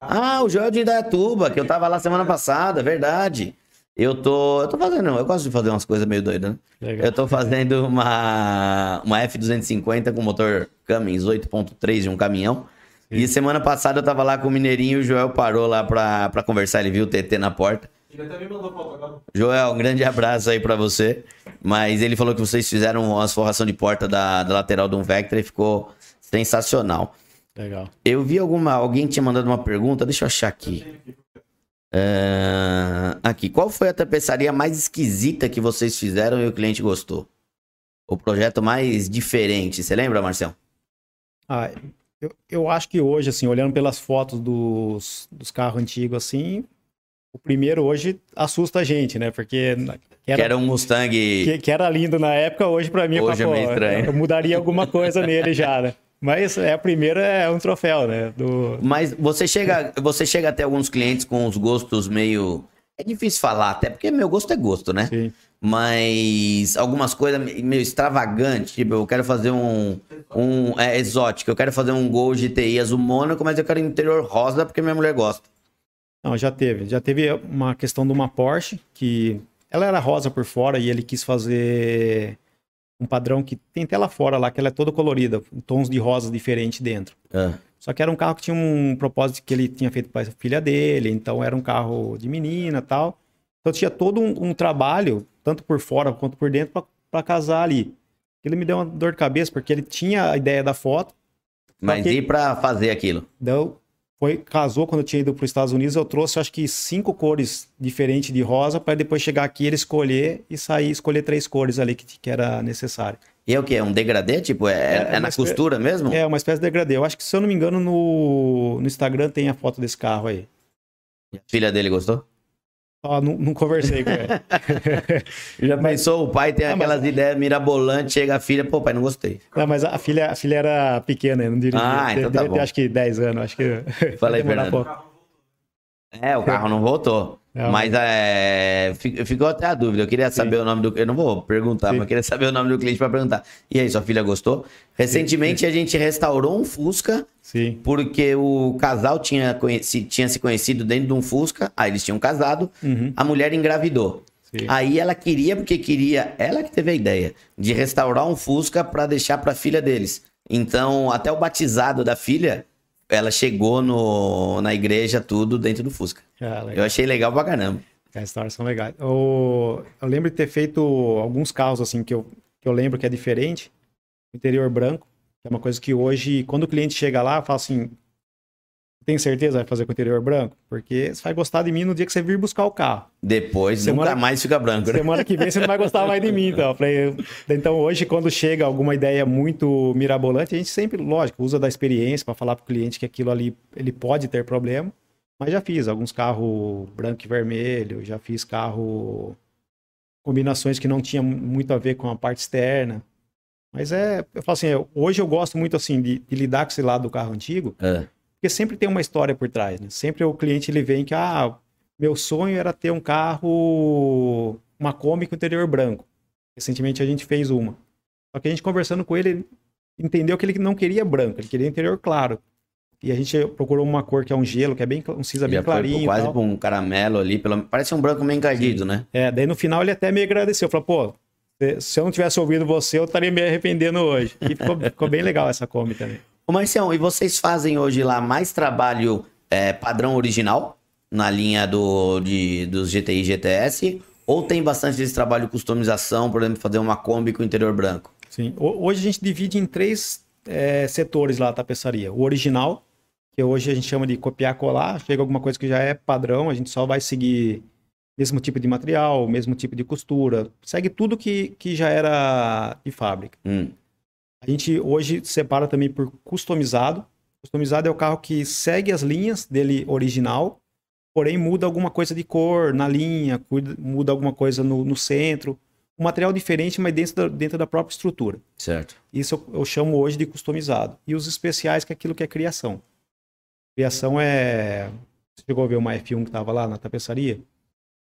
Ah, o Joel de Indaiatuba, que eu tava lá semana passada, verdade. Eu tô, eu tô fazendo, eu gosto de fazer umas coisas meio doidas, né? Legal. Eu tô fazendo uma, uma F250 com motor Cummins 8.3 de um caminhão. Sim. E semana passada eu tava lá com o Mineirinho e o Joel parou lá pra, pra conversar, ele viu o TT na porta. Ele até me mandou foto agora. Joel, um grande abraço aí pra você. Mas ele falou que vocês fizeram uma forração de porta da, da lateral do um Vectra e ficou sensacional. Legal. Eu vi alguma, alguém tinha mandado uma pergunta, deixa eu achar aqui. Uh, aqui, qual foi a tapeçaria mais esquisita que vocês fizeram e o cliente gostou? O projeto mais diferente, você lembra, Marcel? Ah, eu, eu acho que hoje, assim, olhando pelas fotos dos, dos carros antigos, assim, o primeiro hoje assusta a gente, né? Porque. Que era, era um Mustang. Que, que, era lindo na época, hoje para mim hoje é meio estranho. Eu mudaria alguma coisa nele já, né? Mas é a primeira é um troféu, né? Do... Mas você chega, você chega até alguns clientes com os gostos meio. É difícil falar, até porque meu gosto é gosto, né? Sim. Mas algumas coisas meio extravagantes, tipo, eu quero fazer um. um é, exótico, eu quero fazer um Gol GTI azul Mônaco, mas eu quero interior rosa porque minha mulher gosta. Não, já teve. Já teve uma questão de uma Porsche que ela era rosa por fora e ele quis fazer um padrão que tem até lá fora lá, que ela é toda colorida, tons de rosa diferentes dentro. É. Só que era um carro que tinha um propósito que ele tinha feito para a filha dele, então era um carro de menina tal. Então tinha todo um, um trabalho, tanto por fora quanto por dentro, para casar ali. Ele me deu uma dor de cabeça, porque ele tinha a ideia da foto. Mas e para fazer aquilo? Deu, foi, casou quando eu tinha ido para os Estados Unidos, eu trouxe acho que cinco cores diferentes de rosa para depois chegar aqui ele escolher e sair escolher três cores ali que, que era necessário. E é o que? É um degradê? Tipo, é, é, é na costura mesmo? É, uma espécie de degradê. Eu acho que, se eu não me engano, no, no Instagram tem a foto desse carro aí. E a filha dele gostou? Ah, não, não, conversei com ele. Já pensou, o pai tem aquelas mas... ideias mirabolantes, chega a filha, pô, pai, não gostei. Não, mas a filha, a filha era pequena, não dirigia. Ah, então tá bom. acho que 10 anos, acho que... Falei, Fernando. É, o carro não voltou. Não, mas é, ficou até a dúvida. Eu queria saber sim. o nome do. Eu não vou perguntar, sim. mas eu queria saber o nome do cliente para perguntar. E aí, sua filha gostou? Recentemente sim. a gente restaurou um Fusca. Sim. Porque o casal tinha, conheci, tinha se conhecido dentro de um Fusca. Aí eles tinham casado. Uhum. A mulher engravidou. Aí ela queria, porque queria. Ela que teve a ideia de restaurar um Fusca para deixar para filha deles. Então, até o batizado da filha ela chegou no, na igreja, tudo dentro do Fusca. Ah, eu achei legal pra caramba. As histórias são legais. Eu, eu lembro de ter feito alguns carros assim que eu, que eu lembro que é diferente. Interior branco, que é uma coisa que hoje, quando o cliente chega lá, fala assim: tem certeza vai fazer com o interior branco? Porque você vai gostar de mim no dia que você vir buscar o carro. Depois semana, nunca mais fica branco. Né? Semana que vem você não vai gostar mais de mim, então. Então hoje, quando chega alguma ideia muito mirabolante, a gente sempre, lógico, usa da experiência para falar para o cliente que aquilo ali ele pode ter problema. Mas já fiz alguns carros branco e vermelho, já fiz carro combinações que não tinha muito a ver com a parte externa. Mas é, eu falo assim, hoje eu gosto muito assim de, de lidar com esse lado do carro antigo. É porque sempre tem uma história por trás, né? Sempre o cliente ele vem que, ah, meu sonho era ter um carro, uma Kombi com interior branco. Recentemente a gente fez uma. Só que a gente conversando com ele, ele entendeu que ele não queria branco, ele queria interior claro. E a gente procurou uma cor que é um gelo, que é bem um cinza bem clarinho. Foi quase para um caramelo ali, pelo... parece um branco meio encardido, Sim. né? É, daí no final ele até me agradeceu, falou, pô, se eu não tivesse ouvido você, eu estaria me arrependendo hoje. E ficou, ficou bem legal essa Kombi também. Ô Marcião, e vocês fazem hoje lá mais trabalho é, padrão original na linha do, de, dos GTI GTS? Ou tem bastante desse trabalho de customização, por exemplo, fazer uma Kombi com interior branco? Sim. Hoje a gente divide em três é, setores lá a tapeçaria. O original, que hoje a gente chama de copiar colar, chega alguma coisa que já é padrão, a gente só vai seguir mesmo tipo de material, mesmo tipo de costura, segue tudo que, que já era de fábrica. Hum. A gente hoje separa também por customizado. Customizado é o carro que segue as linhas dele original, porém muda alguma coisa de cor na linha, muda alguma coisa no, no centro. Um material diferente, mas dentro da, dentro da própria estrutura. Certo. Isso eu, eu chamo hoje de customizado. E os especiais, que é aquilo que é criação. Criação é. Você chegou a ver uma F1 que estava lá na tapeçaria?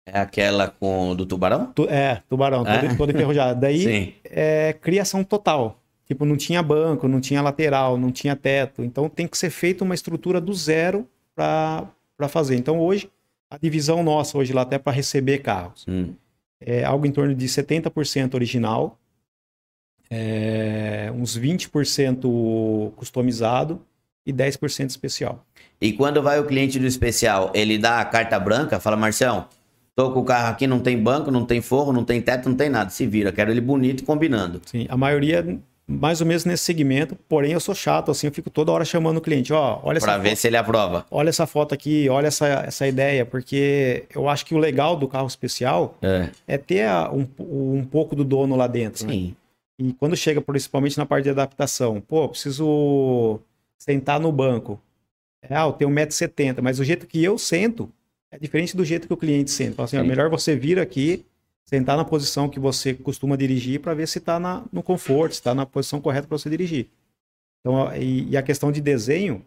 É aquela com do tubarão? Tu, é, tubarão, é? todo, todo enferrujado. Daí Sim. é criação total. Tipo, não tinha banco, não tinha lateral, não tinha teto. Então tem que ser feita uma estrutura do zero para fazer. Então hoje, a divisão nossa hoje lá até para receber carros hum. é algo em torno de 70% original, é, uns 20% customizado e 10% especial. E quando vai o cliente do especial, ele dá a carta branca, fala, Marcião, tô com o carro aqui, não tem banco, não tem forro, não tem teto, não tem nada, se vira, quero ele bonito e combinando. Sim, a maioria mais ou menos nesse segmento, porém eu sou chato, assim, eu fico toda hora chamando o cliente, ó, olha Para ver foto, se ele aprova. Olha essa foto aqui, olha essa, essa ideia, porque eu acho que o legal do carro especial é, é ter a, um, um pouco do dono lá dentro. Né? Sim. Né? E quando chega, principalmente na parte de adaptação, pô, preciso sentar no banco. É, ah, eu tenho 1,70m, mas o jeito que eu sento é diferente do jeito que o cliente senta. Fala assim, ó, melhor você vir aqui, sentar na posição que você costuma dirigir para ver se está no conforto, se está na posição correta para você dirigir. Então, e, e, a questão de desenho,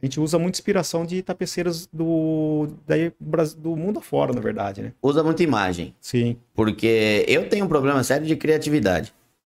a gente usa muita inspiração de tapeceiras do, do mundo afora, na verdade, né? Usa muita imagem. Sim. Porque eu tenho um problema sério de criatividade.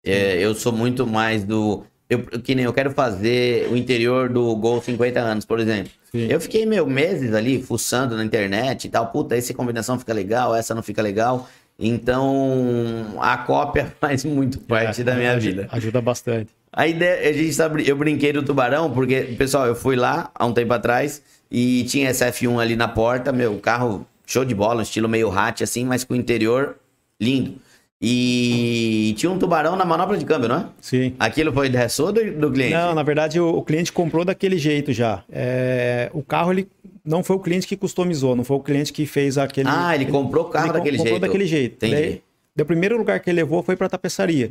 É, eu sou muito mais do... Eu, que nem eu quero fazer o interior do Gol 50 anos, por exemplo. Sim. Eu fiquei, meu, meses ali, fuçando na internet e tal. Puta, essa combinação fica legal, essa não fica legal. Então, a cópia faz muito parte é, da minha ajuda, vida. Ajuda bastante. A ideia, a gente sabe, eu brinquei do tubarão, porque, pessoal, eu fui lá há um tempo atrás e tinha esse F1 ali na porta, meu carro show de bola, um estilo meio hat assim, mas com o interior lindo. E tinha um tubarão na manopla de câmbio, não é? Sim. Aquilo foi ideia sua do, do cliente? Não, na verdade o, o cliente comprou daquele jeito já. É, o carro, ele não foi o cliente que customizou, não foi o cliente que fez aquele... Ah, ele, comprou o carro ele daquele comprou jeito. daquele jeito. Entendi. Daí, daí, o primeiro lugar que ele levou foi para tapeçaria.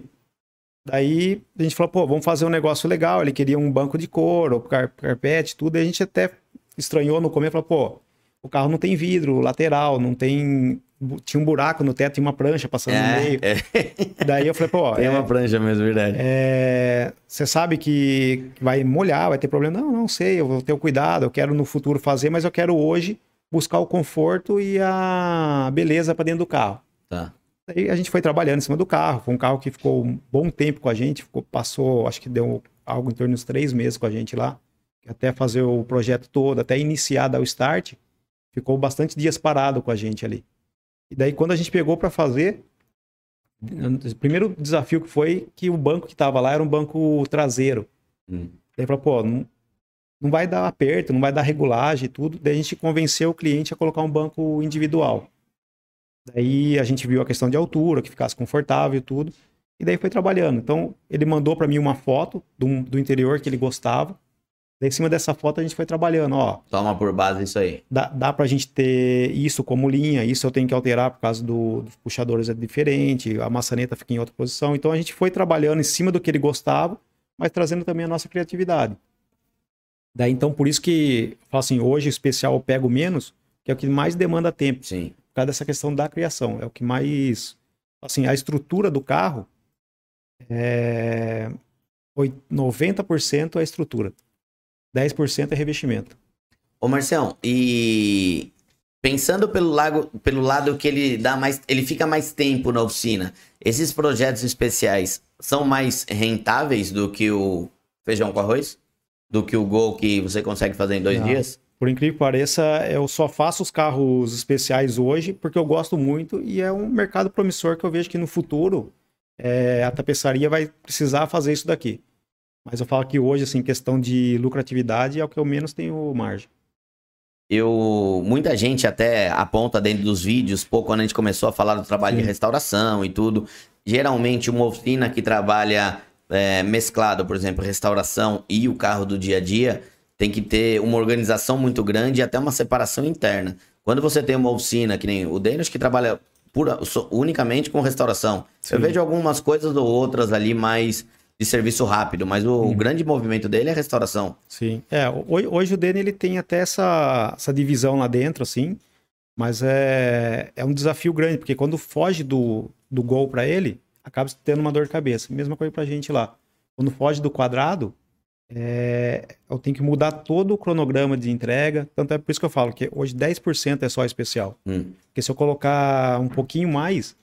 Daí a gente falou, pô, vamos fazer um negócio legal. Ele queria um banco de couro, car carpete, tudo. E a gente até estranhou no começo, falou, pô, o carro não tem vidro lateral, não tem tinha um buraco no teto e uma prancha passando é, no meio. É. Daí eu falei, pô. Tem é, uma prancha mesmo, verdade. É, você sabe que vai molhar, vai ter problema. Não, não sei, eu vou ter o cuidado, eu quero no futuro fazer, mas eu quero hoje buscar o conforto e a beleza para dentro do carro. Tá. Daí a gente foi trabalhando em cima do carro. Foi um carro que ficou um bom tempo com a gente, ficou, passou, acho que deu algo em torno de uns três meses com a gente lá. Até fazer o projeto todo, até iniciar, dar o start, ficou bastante dias parado com a gente ali. E daí, quando a gente pegou para fazer, o primeiro desafio que foi que o banco que estava lá era um banco traseiro. Hum. Daí falou, pô, não, não vai dar aperto, não vai dar regulagem e tudo. Daí a gente convenceu o cliente a colocar um banco individual. Daí a gente viu a questão de altura, que ficasse confortável e tudo. E daí foi trabalhando. Então, ele mandou para mim uma foto do, do interior que ele gostava. Daí, em cima dessa foto, a gente foi trabalhando, ó. Toma por base isso aí. Dá, dá pra gente ter isso como linha, isso eu tenho que alterar por causa do, dos puxadores é diferente, a maçaneta fica em outra posição. Então, a gente foi trabalhando em cima do que ele gostava, mas trazendo também a nossa criatividade. Daí, então, por isso que, eu falo assim, hoje o especial eu pego menos, que é o que mais demanda tempo. Sim. Por causa dessa questão da criação. É o que mais... Assim, a estrutura do carro é... 90% é a estrutura. 10% é revestimento. Ô Marcião, e pensando pelo lado, pelo lado que ele dá mais, ele fica mais tempo na oficina, esses projetos especiais são mais rentáveis do que o feijão com arroz? Do que o gol que você consegue fazer em dois Não. dias? Por incrível que pareça, eu só faço os carros especiais hoje porque eu gosto muito e é um mercado promissor que eu vejo que no futuro é, a tapeçaria vai precisar fazer isso daqui. Mas eu falo que hoje, assim, questão de lucratividade é o que eu menos tenho margem. Eu, muita gente até aponta dentro dos vídeos, pô, quando a gente começou a falar do trabalho Sim. de restauração e tudo, geralmente uma oficina que trabalha é, mesclado, por exemplo, restauração e o carro do dia a dia, tem que ter uma organização muito grande e até uma separação interna. Quando você tem uma oficina, que nem o Denis que trabalha pura, unicamente com restauração, Sim. eu vejo algumas coisas ou outras ali mais de serviço rápido, mas o, o, grande movimento dele é a restauração. Sim. É, hoje, hoje o Dene ele tem até essa, essa divisão lá dentro, assim, mas é, é um desafio grande, porque quando foge do, do gol para ele, acaba tendo uma dor de cabeça. Mesma coisa pra gente lá. Quando foge do quadrado, é, eu tenho que mudar todo o cronograma de entrega. Tanto é por isso que eu falo que hoje 10% é só especial. Hum. Porque se eu colocar um pouquinho mais,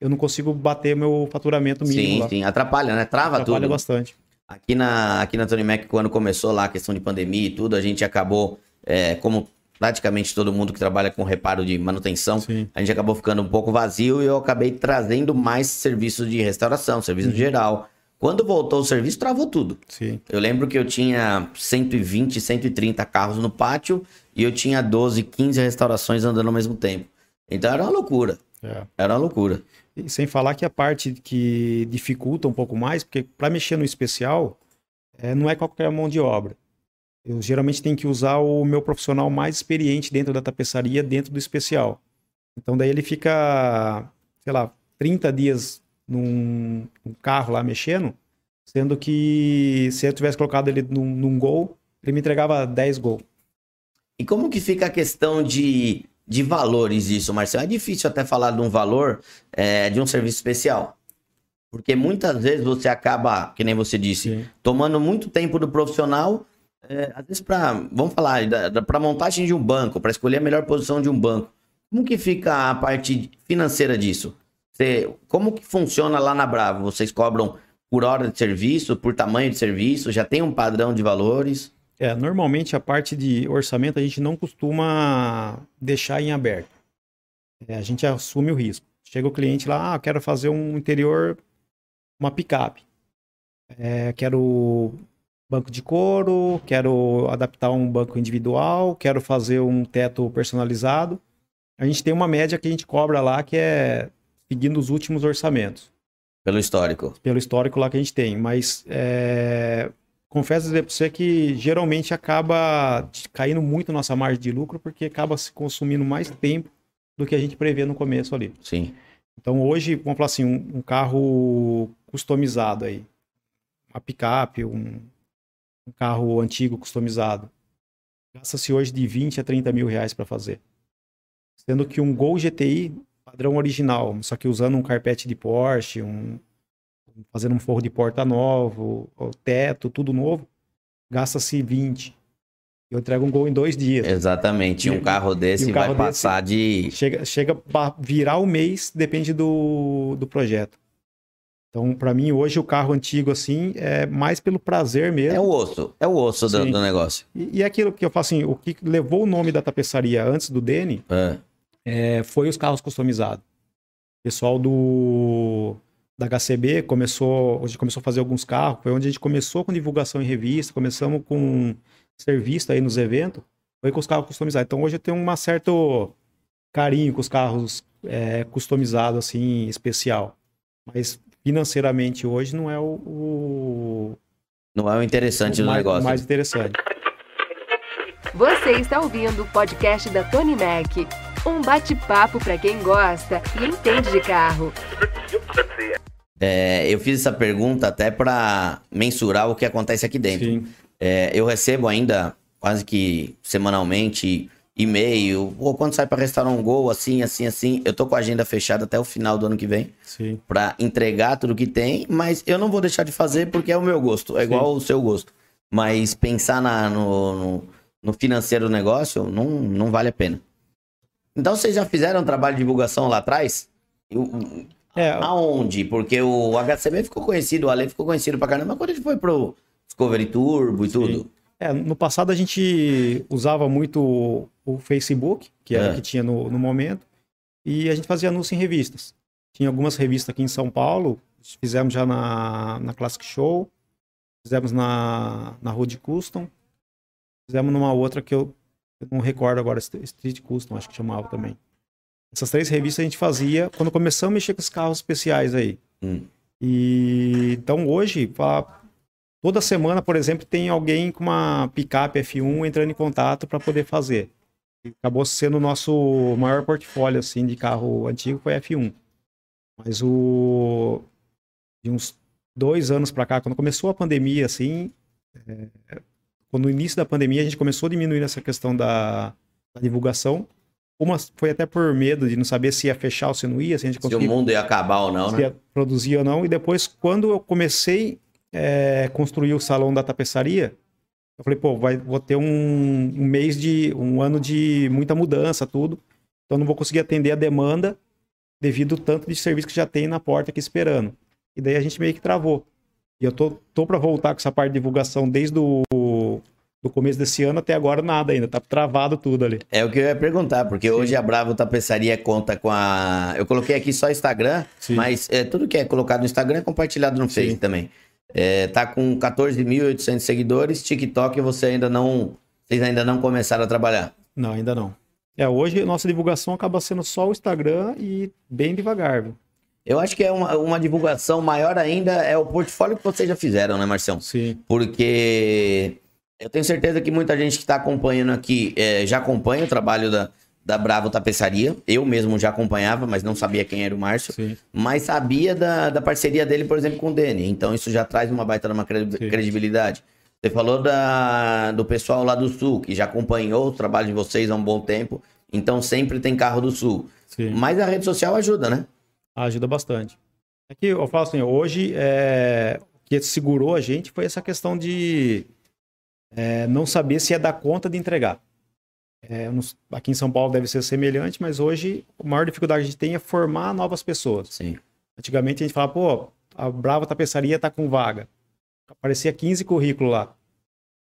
eu não consigo bater meu faturamento mínimo. Sim, lá. sim, atrapalha, né? Trava atrapalha tudo. Atrapalha bastante. Aqui na, aqui na Tony Mac, quando começou lá a questão de pandemia e tudo, a gente acabou, é, como praticamente todo mundo que trabalha com reparo de manutenção, sim. a gente acabou ficando um pouco vazio e eu acabei trazendo mais serviços de restauração, serviço uhum. geral. Quando voltou o serviço, travou tudo. Sim. Eu lembro que eu tinha 120, 130 carros no pátio e eu tinha 12, 15 restaurações andando ao mesmo tempo. Então era uma loucura. É. Era uma loucura. E sem falar que a parte que dificulta um pouco mais, porque para mexer no especial, é, não é qualquer mão de obra. Eu geralmente tenho que usar o meu profissional mais experiente dentro da tapeçaria, dentro do especial. Então daí ele fica, sei lá, 30 dias num, num carro lá mexendo, sendo que se eu tivesse colocado ele num, num gol, ele me entregava 10 gols. E como que fica a questão de de valores isso, Marcelo. É difícil até falar de um valor é, de um serviço especial. Porque muitas vezes você acaba, que nem você disse, Sim. tomando muito tempo do profissional, é, às vezes para, vamos falar, para montagem de um banco, para escolher a melhor posição de um banco. Como que fica a parte financeira disso? Você, como que funciona lá na Bravo? Vocês cobram por hora de serviço, por tamanho de serviço? Já tem um padrão de valores? É, normalmente a parte de orçamento a gente não costuma deixar em aberto. É, a gente assume o risco. Chega o cliente lá, ah, quero fazer um interior, uma picape. É, quero banco de couro, quero adaptar um banco individual, quero fazer um teto personalizado. A gente tem uma média que a gente cobra lá que é seguindo os últimos orçamentos. Pelo histórico. Pelo histórico lá que a gente tem. Mas é, confesso dizer para você que geralmente acaba caindo muito nossa margem de lucro porque acaba se consumindo mais tempo do que a gente prevê no começo ali. Sim. Então hoje, vamos falar assim, um, um carro customizado aí, uma picape, um, um carro antigo customizado, gasta-se hoje de 20 a 30 mil reais para fazer. Sendo que um Gol GTI, padrão original, só que usando um carpete de Porsche, um, fazendo um forro de porta novo, o teto, tudo novo, gasta-se 20. Eu entrego um gol em dois dias. Exatamente. E, um carro desse um carro vai desse passar de. Chega, chega para virar o mês, depende do, do projeto. Então, para mim, hoje, o carro antigo, assim, é mais pelo prazer mesmo. É o osso. É o osso do, do, negócio. E, e aquilo que eu falo assim, o que levou o nome da tapeçaria antes do Dene é. É, foi os carros customizados. Pessoal do da HCB começou, a gente começou a fazer alguns carros, foi onde a gente começou com divulgação em revista, começamos com serviço aí nos eventos, foi com os carros customizados. Então hoje eu tenho um certo carinho com os carros é, customizados, assim, especial. Mas financeiramente hoje não é o. o... Não é o interessante o do mais, negócio. mais interessante. Você está ouvindo o podcast da Tony Mac. Um bate-papo para quem gosta e entende de carro. É, eu fiz essa pergunta até para mensurar o que acontece aqui dentro. É, eu recebo ainda quase que semanalmente e-mail, ou quando sai para restaurar um gol, assim, assim, assim. Eu tô com a agenda fechada até o final do ano que vem para entregar tudo que tem, mas eu não vou deixar de fazer porque é o meu gosto, é Sim. igual o seu gosto. Mas pensar na, no, no, no, financeiro do negócio não, não vale a pena. Então vocês já fizeram um trabalho de divulgação lá atrás? Eu, é, aonde? Porque o HCB ficou conhecido, o Ale ficou conhecido pra caramba quando ele foi pro Discovery Turbo e Sim. tudo. É, no passado a gente usava muito o Facebook, que era o é. que tinha no, no momento, e a gente fazia anúncio em revistas. Tinha algumas revistas aqui em São Paulo, fizemos já na, na Classic Show, fizemos na, na Road Custom, fizemos numa outra que eu, eu não recordo agora, Street Custom, acho que chamava também. Essas três revistas a gente fazia quando começamos a mexer com os carros especiais aí. Hum. E então hoje, Toda semana, por exemplo, tem alguém com uma picape F1 entrando em contato para poder fazer. Acabou sendo o nosso maior portfólio assim de carro antigo foi F1. Mas o de uns dois anos para cá, quando começou a pandemia, assim, é... quando no início da pandemia a gente começou a diminuir essa questão da, da divulgação. Uma foi até por medo de não saber se ia fechar ou se não ia, se a gente conseguia, Se o mundo ia acabar ou não, se né? ia produzir ou não. E depois, quando eu comecei é, construir o salão da tapeçaria, eu falei, pô, vai, vou ter um, um, mês de. um ano de muita mudança, tudo. Então não vou conseguir atender a demanda devido ao tanto de serviço que já tem na porta aqui esperando. E daí a gente meio que travou. E eu tô, tô para voltar com essa parte de divulgação desde o do começo desse ano até agora nada ainda, tá travado tudo ali. É o que eu ia perguntar, porque Sim. hoje a Bravo Tapeçaria conta com a. Eu coloquei aqui só Instagram, Sim. mas é, tudo que é colocado no Instagram é compartilhado no Face também. É, tá com 14.800 seguidores. TikTok você ainda não. Vocês ainda não começaram a trabalhar? Não, ainda não. É, hoje nossa divulgação acaba sendo só o Instagram e bem devagar, viu? Eu acho que é uma, uma divulgação maior ainda, é o portfólio que vocês já fizeram, né, Marcião? Sim. Porque eu tenho certeza que muita gente que está acompanhando aqui é, já acompanha o trabalho da, da Bravo Tapeçaria. Eu mesmo já acompanhava, mas não sabia quem era o Márcio. Sim. Mas sabia da, da parceria dele, por exemplo, com o Dene. Então isso já traz uma baita uma credibilidade. Você falou da, do pessoal lá do Sul, que já acompanhou o trabalho de vocês há um bom tempo. Então sempre tem carro do Sul. Sim. Mas a rede social ajuda, né? Ajuda bastante. Aqui é eu falo assim, hoje é, o que segurou a gente foi essa questão de é, não saber se ia dar conta de entregar. É, aqui em São Paulo deve ser semelhante, mas hoje a maior dificuldade que a gente tem é formar novas pessoas. Sim. Antigamente a gente falava, pô, a Brava Tapeçaria está com vaga. Aparecia 15 currículos lá.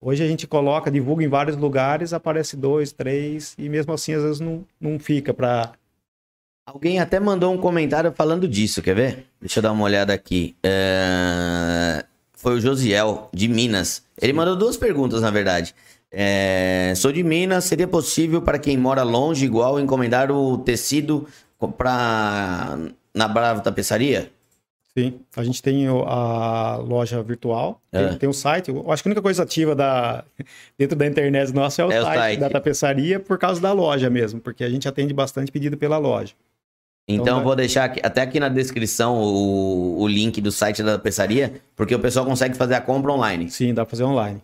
Hoje a gente coloca, divulga em vários lugares, aparece dois, três, e mesmo assim às vezes não, não fica para Alguém até mandou um comentário falando disso, quer ver? Deixa eu dar uma olhada aqui. É... Foi o Josiel, de Minas. Ele mandou duas perguntas, na verdade. É... Sou de Minas, seria possível para quem mora longe, igual, encomendar o tecido pra... na Brava Tapeçaria? Sim, a gente tem a loja virtual, é. tem, tem o site. Eu acho que a única coisa ativa da, dentro da internet nossa é, o, é site, o site da tapeçaria por causa da loja mesmo, porque a gente atende bastante pedido pela loja. Então, então vou deixar aqui, até aqui na descrição o, o link do site da tapeçaria, porque o pessoal consegue fazer a compra online. Sim, dá pra fazer online.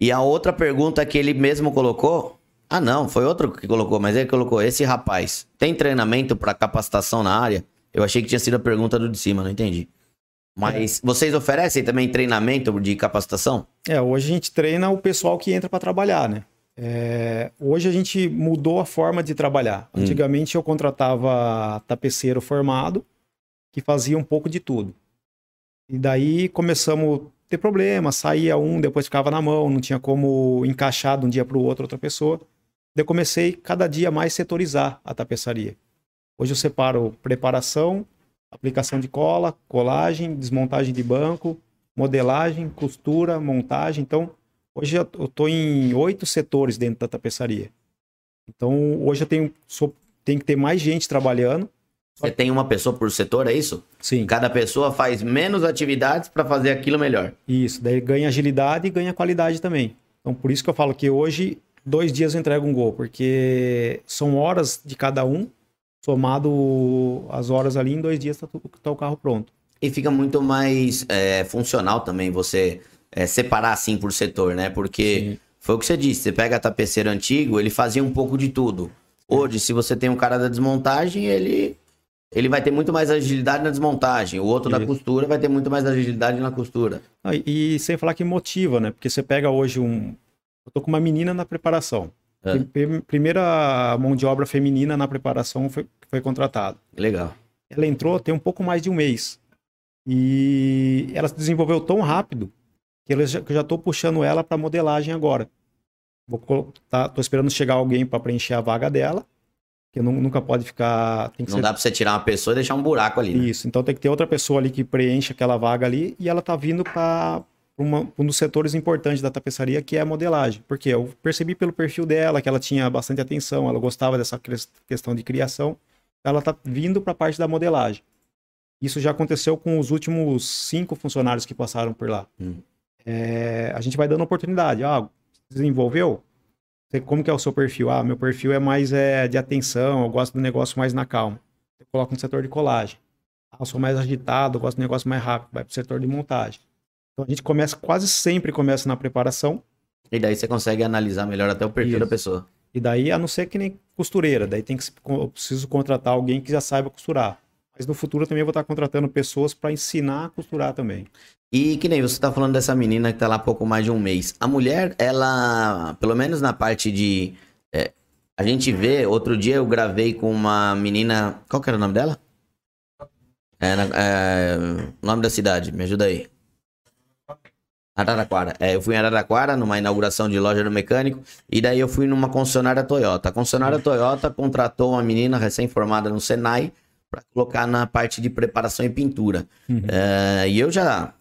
E a outra pergunta que ele mesmo colocou. Ah, não, foi outro que colocou, mas ele colocou: esse rapaz tem treinamento para capacitação na área? Eu achei que tinha sido a pergunta do de cima, não entendi. Mas é. vocês oferecem também treinamento de capacitação? É, hoje a gente treina o pessoal que entra para trabalhar, né? É, hoje a gente mudou a forma de trabalhar. Hum. Antigamente eu contratava tapeceiro formado que fazia um pouco de tudo. E daí começamos a ter problemas, saía um, depois ficava na mão, não tinha como encaixar de um dia para o outro outra pessoa. Daí eu comecei cada dia mais setorizar a tapeçaria. Hoje eu separo preparação, aplicação de cola, colagem, desmontagem de banco, modelagem, costura, montagem. Então, hoje eu estou em oito setores dentro da tapeçaria. Então, hoje eu tenho, sou, tenho que ter mais gente trabalhando. Você tem uma pessoa por setor, é isso? Sim. Cada pessoa faz menos atividades para fazer aquilo melhor. Isso, daí ganha agilidade e ganha qualidade também. Então, por isso que eu falo que hoje, dois dias eu entrego um gol, porque são horas de cada um somado as horas ali, em dois dias tá, tá o carro pronto. E fica muito mais é, funcional também você é, separar assim por setor, né? Porque Sim. foi o que você disse, você pega a tapeceiro antigo, ele fazia um pouco de tudo. Hoje, se você tem um cara da desmontagem, ele ele vai ter muito mais agilidade na desmontagem. O outro Isso. da costura vai ter muito mais agilidade na costura. Ah, e, e, sem falar que motiva, né? Porque você pega hoje um. Eu tô com uma menina na preparação. É. Primeira mão de obra feminina na preparação foi, foi contratada. Legal. Ela entrou tem um pouco mais de um mês. E ela se desenvolveu tão rápido que eu já, estou puxando ela para modelagem agora. Vou, tá, tô esperando chegar alguém para preencher a vaga dela. Que não, nunca pode ficar. não ser... dá para você tirar uma pessoa e deixar um buraco ali. Né? Isso, então tem que ter outra pessoa ali que preenche aquela vaga ali e ela tá vindo para um dos setores importantes da tapeçaria, que é a modelagem. Porque eu percebi pelo perfil dela que ela tinha bastante atenção, ela gostava dessa questão de criação. Ela está vindo para a parte da modelagem. Isso já aconteceu com os últimos cinco funcionários que passaram por lá. Hum. É, a gente vai dando oportunidade. Ah, desenvolveu? Como que é o seu perfil? Ah, meu perfil é mais é, de atenção, eu gosto do negócio mais na calma. Eu coloco no setor de colagem. Ah, eu sou mais agitado, eu gosto do negócio mais rápido, vai para o setor de montagem. Então a gente começa, quase sempre começa na preparação. E daí você consegue analisar melhor até o perfil Isso. da pessoa. E daí, a não ser que nem costureira, daí tem que eu preciso contratar alguém que já saiba costurar. Mas no futuro também eu vou estar contratando pessoas para ensinar a costurar também. E que nem você está falando dessa menina que está lá há pouco mais de um mês. A mulher, ela, pelo menos na parte de. É, a gente vê, outro dia eu gravei com uma menina. Qual que era o nome dela? É, é, o nome da cidade, me ajuda aí. Araraquara. É, eu fui em Araraquara numa inauguração de loja do mecânico e daí eu fui numa concessionária Toyota. A concessionária Toyota contratou uma menina recém-formada no Senai para colocar na parte de preparação e pintura. Uhum. É, e eu já,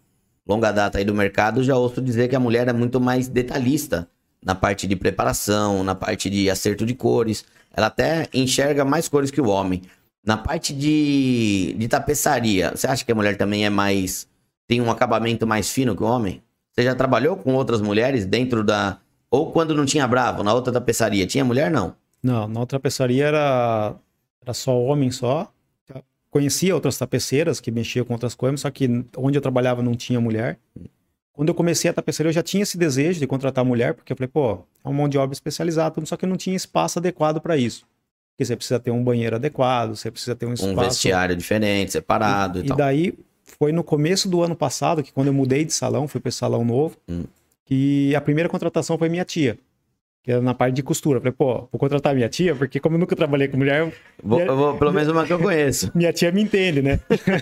longa data aí do mercado, já ouço dizer que a mulher é muito mais detalhista na parte de preparação, na parte de acerto de cores. Ela até enxerga mais cores que o homem. Na parte de, de tapeçaria, você acha que a mulher também é mais. tem um acabamento mais fino que o homem? Você já trabalhou com outras mulheres dentro da. Ou quando não tinha Bravo, na outra tapeçaria? Tinha mulher, não? Não, na outra tapeçaria era, era só homem só. Conhecia outras tapeceiras que mexiam com outras coisas, só que onde eu trabalhava não tinha mulher. Quando eu comecei a tapeçaria, eu já tinha esse desejo de contratar mulher, porque eu falei, pô, é uma mão de obra especializada, só que não tinha espaço adequado para isso. Porque você precisa ter um banheiro adequado, você precisa ter um espaço. Um vestiário diferente, separado e, e, e tal. E daí foi no começo do ano passado, que quando eu mudei de salão, fui para esse salão novo, hum. que a primeira contratação foi minha tia. Que era na parte de costura. falei, pô, vou contratar minha tia, porque como eu nunca trabalhei com mulher. Vou, minha, vou, pelo menos uma que eu conheço. minha tia me entende, né?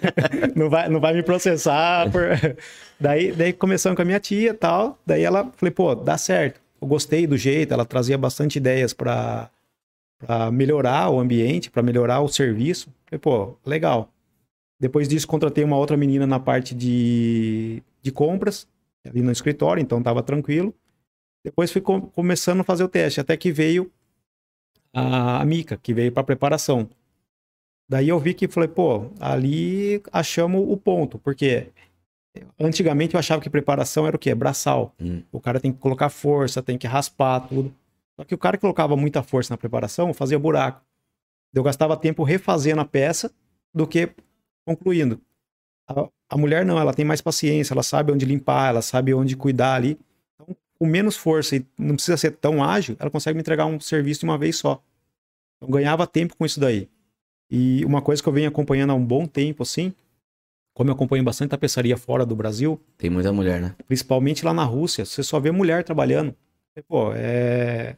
não, vai, não vai me processar. Por... daí, daí começamos com a minha tia e tal. Daí ela, falei, pô, dá certo. Eu gostei do jeito, ela trazia bastante ideias para para melhorar o ambiente, para melhorar o serviço. Falei, pô, legal. Depois disso, contratei uma outra menina na parte de, de compras, ali no escritório, então estava tranquilo. Depois fui com, começando a fazer o teste, até que veio a, a Mica, que veio para preparação. Daí eu vi que falei, pô, ali achamos o ponto, porque antigamente eu achava que preparação era o quê? Braçal. Hum. O cara tem que colocar força, tem que raspar tudo. Só que o cara que colocava muita força na preparação fazia buraco. Eu gastava tempo refazendo a peça do que concluindo. A, a mulher não, ela tem mais paciência, ela sabe onde limpar, ela sabe onde cuidar ali com menos força e não precisa ser tão ágil, ela consegue me entregar um serviço de uma vez só. Eu ganhava tempo com isso daí. E uma coisa que eu venho acompanhando há um bom tempo, assim, como eu acompanho bastante tapeçaria fora do Brasil. Tem muita mulher, né? Principalmente lá na Rússia, você só vê mulher trabalhando. E, pô, é.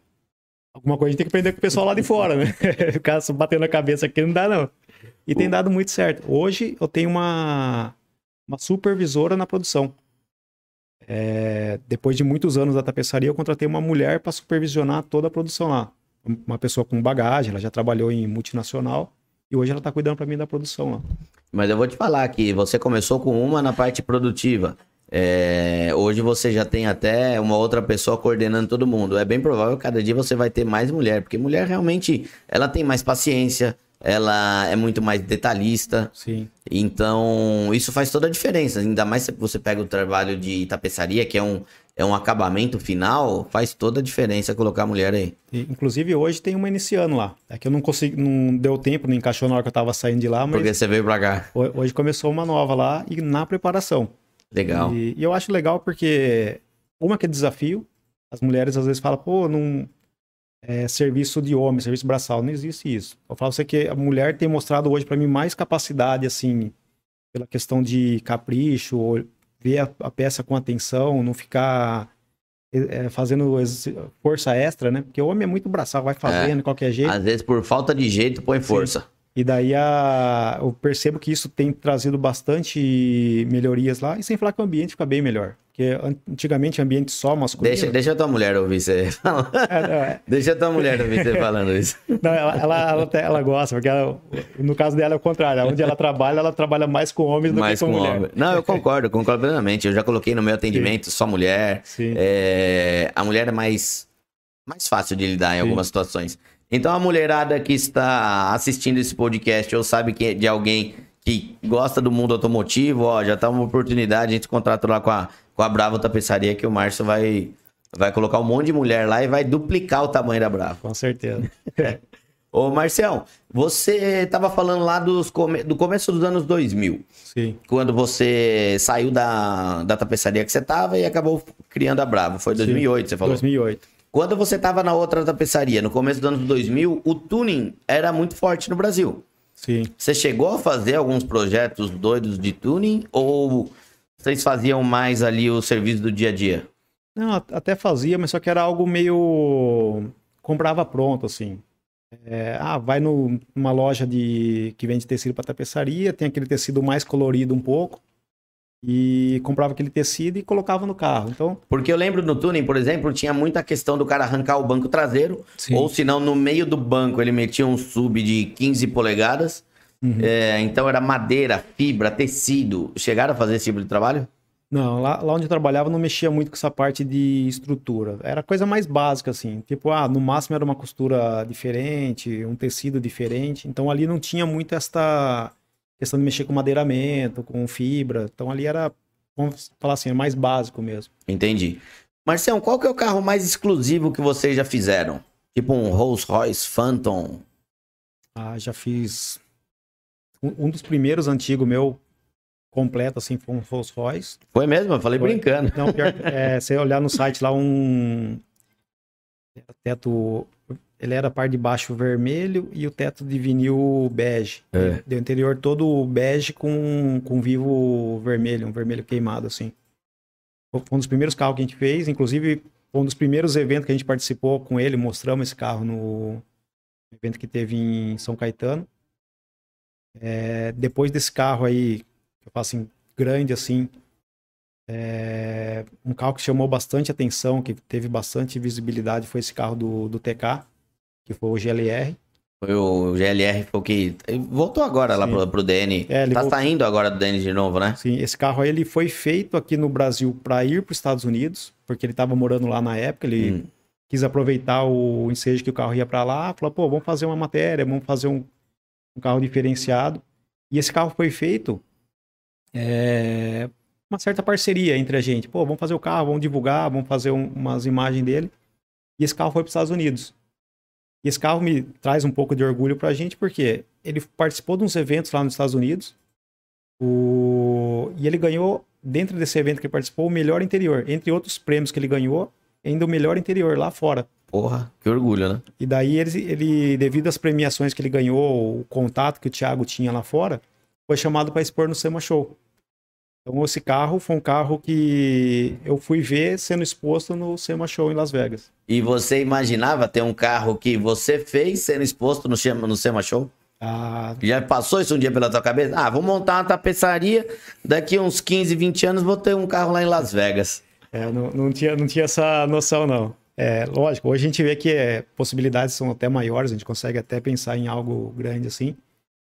Alguma coisa a gente tem que aprender com o pessoal lá de fora, né? o cara batendo a cabeça aqui não dá, não. E tem dado muito certo. Hoje eu tenho uma, uma supervisora na produção. É, depois de muitos anos da tapeçaria, eu contratei uma mulher para supervisionar toda a produção lá. Uma pessoa com bagagem, ela já trabalhou em multinacional e hoje ela está cuidando para mim da produção lá. Mas eu vou te falar que você começou com uma na parte produtiva. É, hoje você já tem até uma outra pessoa coordenando todo mundo. É bem provável que cada dia você vai ter mais mulher, porque mulher realmente ela tem mais paciência, ela é muito mais detalhista. Sim. Então, isso faz toda a diferença. Ainda mais se você pega o trabalho de tapeçaria, que é um, é um acabamento final, faz toda a diferença colocar a mulher aí. E, inclusive, hoje tem uma iniciando lá. É que eu não consegui, não deu tempo, não encaixou na hora que eu tava saindo de lá, mas. Porque você veio pra cá. Hoje começou uma nova lá e na preparação. Legal. E, e eu acho legal porque, uma que é desafio, as mulheres às vezes falam, pô, não, é, serviço de homem, serviço braçal. Não existe isso. Eu falo você que a mulher tem mostrado hoje para mim mais capacidade, assim, pela questão de capricho, ver a, a peça com atenção, não ficar é, fazendo força extra, né? Porque o homem é muito braçal, vai fazendo é, de qualquer jeito. Às vezes, por falta de jeito, põe força. Sim. E daí a, eu percebo que isso tem trazido bastante melhorias lá, e sem falar que o ambiente fica bem melhor. Porque antigamente ambiente só masculino. Deixa, deixa a tua mulher ouvir você falando. É, é. Deixa a tua mulher ouvir você falando isso. Não, ela, ela, ela, ela gosta, porque ela, no caso dela é o contrário. Onde ela trabalha, ela trabalha mais com homens do mais que com, com mulher. Homem. Não, eu concordo, concordo plenamente. Eu já coloquei no meu atendimento Sim. só mulher. Sim. É, a mulher é mais, mais fácil de lidar em Sim. algumas situações. Então a mulherada que está assistindo esse podcast ou sabe que de alguém que gosta do mundo automotivo, ó, já tá uma oportunidade, a gente contrata lá com a, com a Bravo Tapeçaria que o Márcio vai, vai colocar um monte de mulher lá e vai duplicar o tamanho da Bravo. Com certeza. Ô, Marcião, você estava falando lá dos come... do começo dos anos 2000. Sim. Quando você saiu da, da tapeçaria que você estava e acabou criando a Bravo. Foi 2008, Sim. você falou? 2008. Quando você estava na outra tapeçaria, no começo dos anos 2000, o tuning era muito forte no Brasil. Sim. Você chegou a fazer alguns projetos doidos de tuning ou vocês faziam mais ali o serviço do dia a dia? Não, até fazia, mas só que era algo meio comprava pronto assim. É, ah, vai no, numa loja de que vende tecido para tapeçaria, tem aquele tecido mais colorido um pouco e comprava aquele tecido e colocava no carro. Então, porque eu lembro no tuning, por exemplo, tinha muita questão do cara arrancar o banco traseiro, Sim. ou se não no meio do banco ele metia um sub de 15 polegadas. Uhum. É, então era madeira, fibra, tecido. Chegaram a fazer esse tipo de trabalho? Não, lá, lá onde eu trabalhava não mexia muito com essa parte de estrutura. Era coisa mais básica, assim. Tipo, ah, no máximo era uma costura diferente, um tecido diferente. Então ali não tinha muito esta questão de mexer com madeiramento, com fibra. Então ali era, vamos falar assim, é mais básico mesmo. Entendi. Marcelo, qual que é o carro mais exclusivo que vocês já fizeram? Tipo um Rolls Royce Phantom? Ah, já fiz. Um, um dos primeiros antigos meu completo, assim, foi um Rolls Royce. Foi mesmo? Eu falei foi. brincando. Não, pior, é, você olhar no site lá, um teto ele era a parte de baixo vermelho e o teto de vinil bege. É. Do interior todo bege com, com vivo vermelho, um vermelho queimado, assim. Foi um dos primeiros carros que a gente fez, inclusive foi um dos primeiros eventos que a gente participou com ele, mostramos esse carro no evento que teve em São Caetano. É, depois desse carro aí, eu falo assim, grande assim, é, um carro que chamou bastante atenção, que teve bastante visibilidade, foi esse carro do, do TK que foi o GLR. Foi o GLR foi o que voltou agora Sim. lá pro, pro DN. É, tá voltou... saindo agora do DN de novo, né? Sim, esse carro aí ele foi feito aqui no Brasil para ir para os Estados Unidos, porque ele estava morando lá na época, ele hum. quis aproveitar o ensejo que o carro ia para lá, falou, pô, vamos fazer uma matéria, vamos fazer um, um carro diferenciado. E esse carro foi feito é, uma certa parceria entre a gente. Pô, vamos fazer o carro, vamos divulgar, vamos fazer um, umas imagens dele. E esse carro foi para os Estados Unidos. E esse carro me traz um pouco de orgulho para a gente, porque ele participou de uns eventos lá nos Estados Unidos. O... E ele ganhou, dentro desse evento que ele participou, o melhor interior. Entre outros prêmios que ele ganhou, ainda o melhor interior lá fora. Porra, que orgulho, né? E daí ele, ele devido às premiações que ele ganhou, o contato que o Thiago tinha lá fora, foi chamado para expor no SEMA Show. Então esse carro foi um carro que eu fui ver sendo exposto no SEMA Show em Las Vegas. E você imaginava ter um carro que você fez sendo exposto no, no SEMA Show? Ah, Já passou isso um dia pela tua cabeça? Ah, vou montar uma tapeçaria, daqui uns 15, 20 anos vou ter um carro lá em Las Vegas. É, não, não, tinha, não tinha essa noção, não. É, lógico, hoje a gente vê que é, possibilidades são até maiores, a gente consegue até pensar em algo grande assim.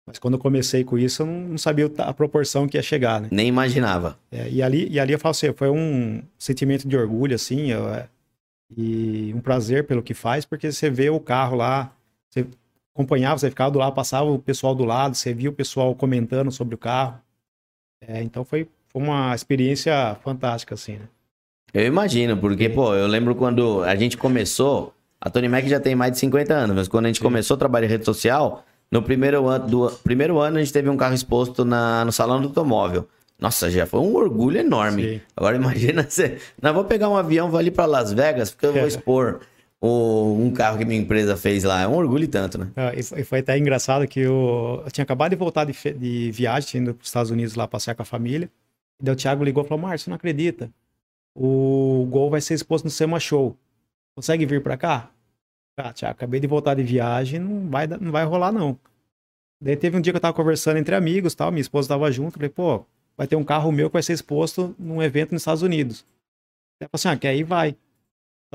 Mas quando eu comecei com isso, eu não sabia a proporção que ia chegar, né? Nem imaginava. É, e, ali, e ali eu falo assim, foi um sentimento de orgulho, assim, eu, é, e um prazer pelo que faz, porque você vê o carro lá, você acompanhava, você ficava do lado, passava o pessoal do lado, você via o pessoal comentando sobre o carro. É, então foi, foi uma experiência fantástica, assim, né? Eu imagino, porque, pô, eu lembro quando a gente começou, a Tony Mac já tem mais de 50 anos, mas quando a gente Sim. começou a trabalhar em rede social, no primeiro ano, do primeiro ano, a gente teve um carro exposto na, no salão do automóvel. Nossa, já foi um orgulho enorme. Sim. Agora imagina você. Não, vou pegar um avião, vou ali para Las Vegas, porque eu vou expor o, um carro que minha empresa fez lá. É um orgulho e tanto, né? É, e foi até engraçado que eu, eu tinha acabado de voltar de, de viagem, indo para os Estados Unidos lá passear com a família. E daí o Thiago ligou e falou: Márcio, não acredita. O Gol vai ser exposto no SEMA Show. Consegue vir para cá? Ah, Tiago, acabei de voltar de viagem, não vai, não vai rolar, não. Daí teve um dia que eu tava conversando entre amigos tal, minha esposa tava junto, falei, pô, vai ter um carro meu que vai ser exposto num evento nos Estados Unidos. Ela falou assim, ah, que aí vai.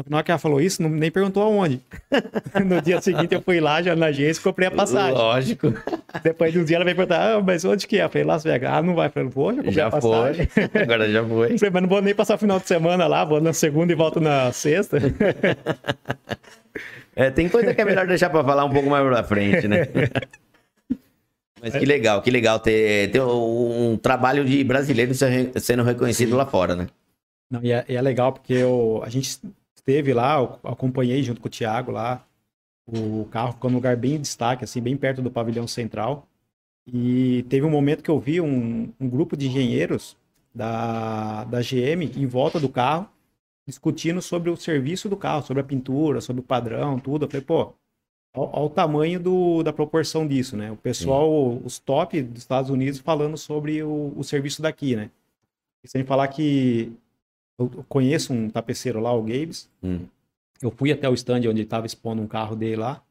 Na hora que ela falou isso, não, nem perguntou aonde. no dia seguinte eu fui lá, já na agência, e comprei a passagem. Lógico. Depois de um dia ela veio perguntar, ah, mas onde que é? Eu falei, Las Vegas. Ah, não vai. Eu falei, vou, já comprei já a passagem. Foi. Agora já foi. falei, mas não vou nem passar o final de semana lá, vou na segunda e volto na sexta. É, tem coisa que é melhor deixar para falar um pouco mais pra frente, né? Mas que legal, que legal ter, ter um trabalho de brasileiro sendo reconhecido lá fora, né? Não, e, é, e é legal porque eu, a gente esteve lá, eu acompanhei junto com o Thiago lá, o carro ficou num lugar bem em destaque, assim, bem perto do pavilhão central. E teve um momento que eu vi um, um grupo de engenheiros da, da GM em volta do carro, discutindo sobre o serviço do carro, sobre a pintura, sobre o padrão, tudo. Eu falei, pô, Olha o tamanho do, da proporção disso, né? O pessoal, Sim. os top dos Estados Unidos falando sobre o, o serviço daqui, né? E sem falar que eu conheço um tapeceiro lá, o Gabes. Hum. Eu fui até o stand onde ele estava expondo um carro dele lá.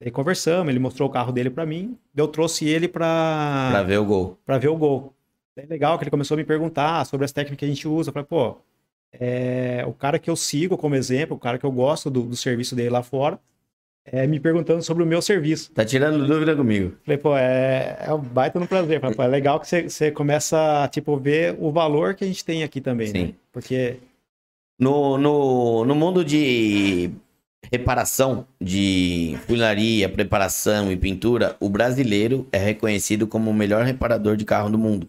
Aí conversamos, ele mostrou o carro dele para mim. Eu trouxe ele para para ver o gol. Para ver o gol. É legal que ele começou a me perguntar sobre as técnicas que a gente usa. Eu falei, pô, é, o cara que eu sigo como exemplo, o cara que eu gosto do, do serviço dele lá fora, é, me perguntando sobre o meu serviço. Tá tirando dúvida comigo. Falei, pô, é, é um baita no prazer. Falei, pô, é legal que você, começa a, tipo, ver o valor que a gente tem aqui também, Sim. né? Porque... No, no, no mundo de reparação, de funilaria, preparação e pintura, o brasileiro é reconhecido como o melhor reparador de carro do mundo.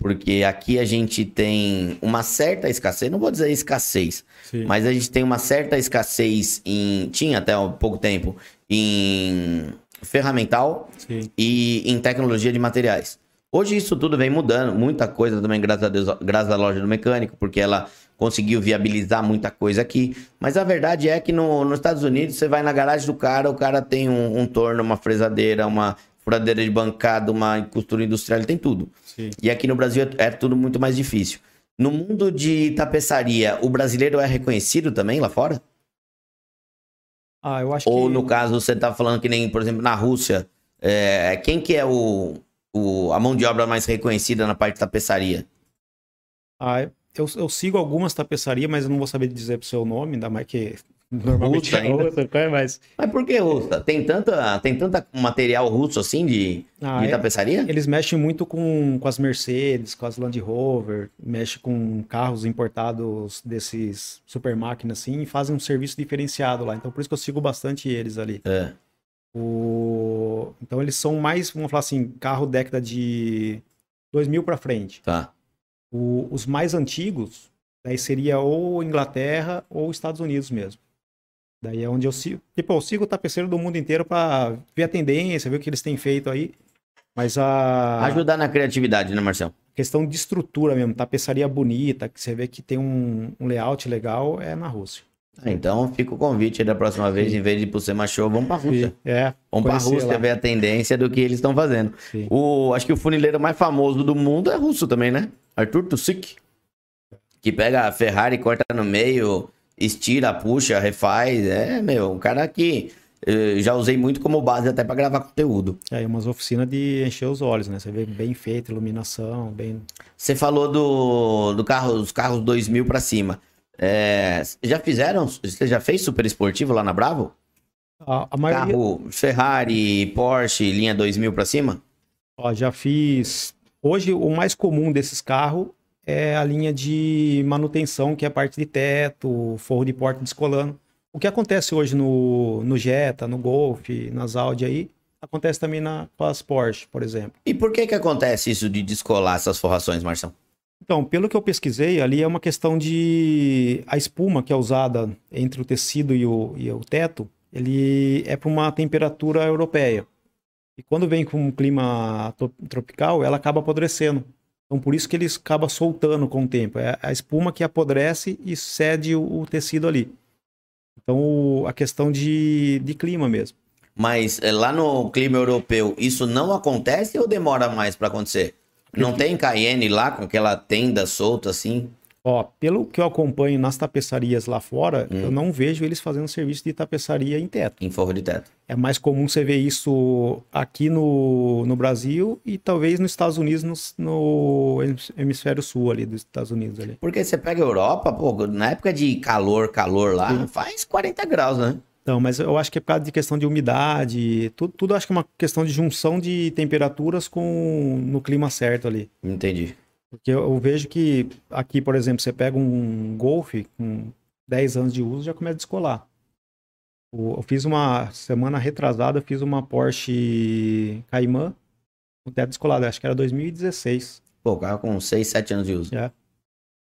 Porque aqui a gente tem uma certa escassez, não vou dizer escassez, Sim. mas a gente tem uma certa escassez em. Tinha até há pouco tempo, em ferramental Sim. e em tecnologia de materiais. Hoje isso tudo vem mudando, muita coisa também, graças a Deus, graças à loja do mecânico, porque ela conseguiu viabilizar muita coisa aqui. Mas a verdade é que no, nos Estados Unidos, você vai na garagem do cara, o cara tem um, um torno, uma fresadeira, uma furadeira de bancada, uma costura industrial, ele tem tudo. Sim. E aqui no Brasil é, é tudo muito mais difícil. No mundo de tapeçaria, o brasileiro é reconhecido também lá fora? Ah, eu acho Ou que... no caso, você tá falando que nem, por exemplo, na Rússia, é, quem que é o, o, a mão de obra mais reconhecida na parte de tapeçaria? Ah, eu, eu sigo algumas tapeçarias, mas eu não vou saber dizer o seu nome, ainda mais que Normalmente russa, é russa, é mais. Mas por que russa? Tem tanta, tem tanta material russo assim de, ah, de é. tapeçaria? Eles mexem muito com, com as Mercedes, com as Land Rover, mexem com carros importados desses super máquinas assim e fazem um serviço diferenciado lá. Então por isso que eu sigo bastante eles ali. É. O... Então eles são mais, vamos falar assim, carro década de 2000 para frente. Tá. O... Os mais antigos, daí seria ou Inglaterra ou Estados Unidos mesmo. Daí é onde eu sigo. Tipo, eu sigo o tapeceiro do mundo inteiro para ver a tendência, ver o que eles têm feito aí. Mas a. Ajudar na criatividade, né, Marcelo? Questão de estrutura mesmo, tapeçaria bonita, que você vê que tem um, um layout legal, é na Rússia. Ah, então fica o convite aí da próxima vez, Sim. em vez de ir pro Sema Show, vamos pra Rússia. É, vamos pra Rússia lá. ver a tendência do que eles estão fazendo. O, acho que o funileiro mais famoso do mundo é russo também, né? Arthur Tusik. Que pega a Ferrari, corta no meio, estira, puxa, refaz. É, meu, um cara que eh, já usei muito como base até para gravar conteúdo. É, umas oficinas de encher os olhos, né? Você vê bem feito, iluminação, bem. Você falou do, do carro, dos carros 2000 para cima. É, já fizeram? Você já fez super esportivo lá na Bravo? A, a maioria... Carro Ferrari, Porsche, linha 2000 para cima? Ó, já fiz. Hoje o mais comum desses carros é a linha de manutenção, que é a parte de teto, forro de porta descolando. O que acontece hoje no, no Jetta, no Golf, nas Audi aí, acontece também na, com as Porsche, por exemplo. E por que que acontece isso de descolar essas forrações, Marção? Então, pelo que eu pesquisei, ali é uma questão de... A espuma que é usada entre o tecido e o, e o teto, ele é para uma temperatura europeia. E quando vem com um clima tropical, ela acaba apodrecendo. Então, por isso que ele acaba soltando com o tempo. É a espuma que apodrece e cede o, o tecido ali. Então, o, a questão de, de clima mesmo. Mas é, lá no clima europeu, isso não acontece ou demora mais para acontecer? Não tem Cayenne lá com aquela tenda solta assim? Ó, pelo que eu acompanho nas tapeçarias lá fora, hum. eu não vejo eles fazendo serviço de tapeçaria em teto. Em forro de teto. É mais comum você ver isso aqui no, no Brasil e talvez nos Estados Unidos, no, no hemisfério sul ali dos Estados Unidos. Ali. Porque você pega a Europa, pô, na época de calor, calor lá, Sim. faz 40 graus, né? Então, mas eu acho que é por causa de questão de umidade, tudo, tudo acho que é uma questão de junção de temperaturas com no clima certo ali. Entendi. Porque eu, eu, vejo que aqui, por exemplo, você pega um Golf com 10 anos de uso já começa a descolar. Eu fiz uma semana retrasada, eu fiz uma Porsche Cayman com teto descolado, acho que era 2016. Pô, carro com 6, 7 anos de uso. É.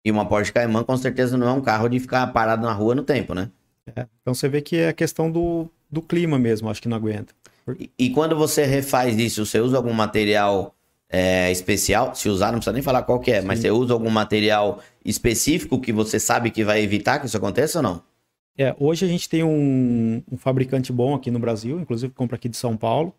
E uma Porsche Cayman com certeza não é um carro de ficar parado na rua no tempo, né? É. Então você vê que é a questão do, do clima mesmo, acho que não aguenta. E, e quando você refaz isso, você usa algum material é, especial, se usar, não precisa nem falar qual que é, Sim. mas você usa algum material específico que você sabe que vai evitar que isso aconteça ou não? É, hoje a gente tem um, um fabricante bom aqui no Brasil, inclusive compra aqui de São Paulo,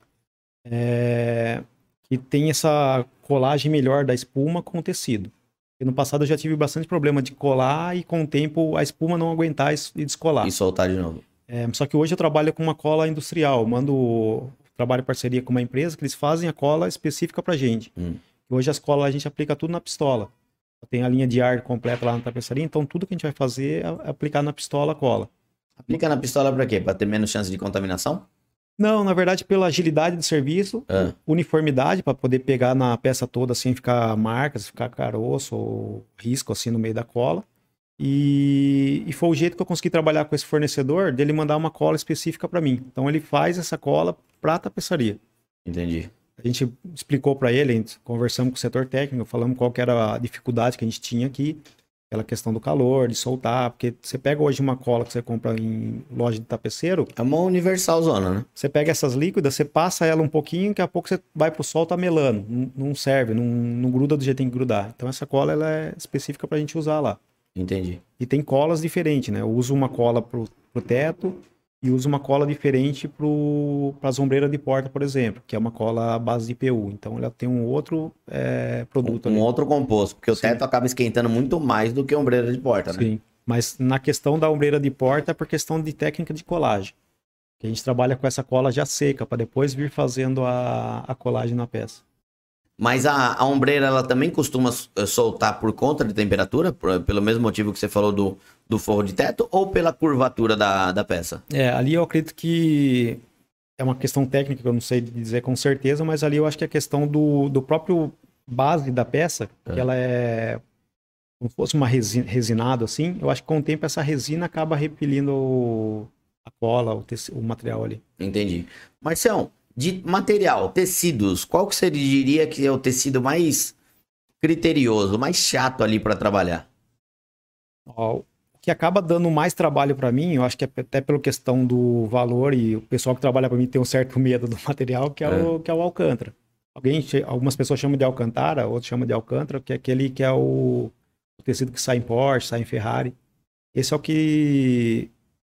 é, que tem essa colagem melhor da espuma com o tecido. E no passado eu já tive bastante problema de colar e com o tempo a espuma não aguentar e descolar. E soltar de novo. É, só que hoje eu trabalho com uma cola industrial. Mando trabalho em parceria com uma empresa que eles fazem a cola específica para gente. Hum. Hoje as colas a gente aplica tudo na pistola. Tem a linha de ar completa lá na tapeçaria, então tudo que a gente vai fazer é aplicar na pistola a cola. Aplica na pistola para quê? Para ter menos chance de contaminação? Não, na verdade pela agilidade do serviço, ah. uniformidade para poder pegar na peça toda sem ficar marcas, ficar caroço ou risco assim no meio da cola. E, e, foi o jeito que eu consegui trabalhar com esse fornecedor, dele mandar uma cola específica para mim. Então ele faz essa cola para tapeçaria. Entendi. A gente explicou para ele, conversamos com o setor técnico, falamos qual era a dificuldade que a gente tinha aqui, aquela questão do calor, de soltar, porque você pega hoje uma cola que você compra em loja de tapeceiro. É uma universal zona, né? Você pega essas líquidas, você passa ela um pouquinho, daqui a pouco você vai pro sol, tá melando. Não, não serve, não, não gruda do jeito que tem que grudar. Então essa cola ela é específica pra gente usar lá. Entendi. E tem colas diferentes, né? Eu uso uma cola pro, pro teto e uso uma cola diferente para as ombreiras de porta, por exemplo, que é uma cola à base de IPU. Então ela tem um outro é, produto. Um, um outro composto, porque Sim. o teto acaba esquentando muito mais do que a ombreira de porta, né? Sim. Mas na questão da ombreira de porta é por questão de técnica de colagem. Que a gente trabalha com essa cola já seca, para depois vir fazendo a, a colagem na peça. Mas a, a ombreira, ela também costuma eh, soltar por conta de temperatura, por, pelo mesmo motivo que você falou do, do forro de teto, ou pela curvatura da, da peça? É, ali eu acredito que é uma questão técnica que eu não sei dizer com certeza, mas ali eu acho que é a questão do, do próprio base da peça, é. que ela é como se fosse uma resina, resinado assim, eu acho que com o tempo essa resina acaba repelindo o, a cola, o, o material ali. Entendi. Marcião, de material, tecidos, qual que você diria que é o tecido mais criterioso, mais chato ali para trabalhar? O que acaba dando mais trabalho para mim, eu acho que é até pela questão do valor e o pessoal que trabalha para mim tem um certo medo do material, que é, é. o que é o alcântara. Alguém, algumas pessoas chamam de alcantara, outros chamam de alcântara, que é aquele que é o, o tecido que sai em Porsche, sai em Ferrari. Esse é o que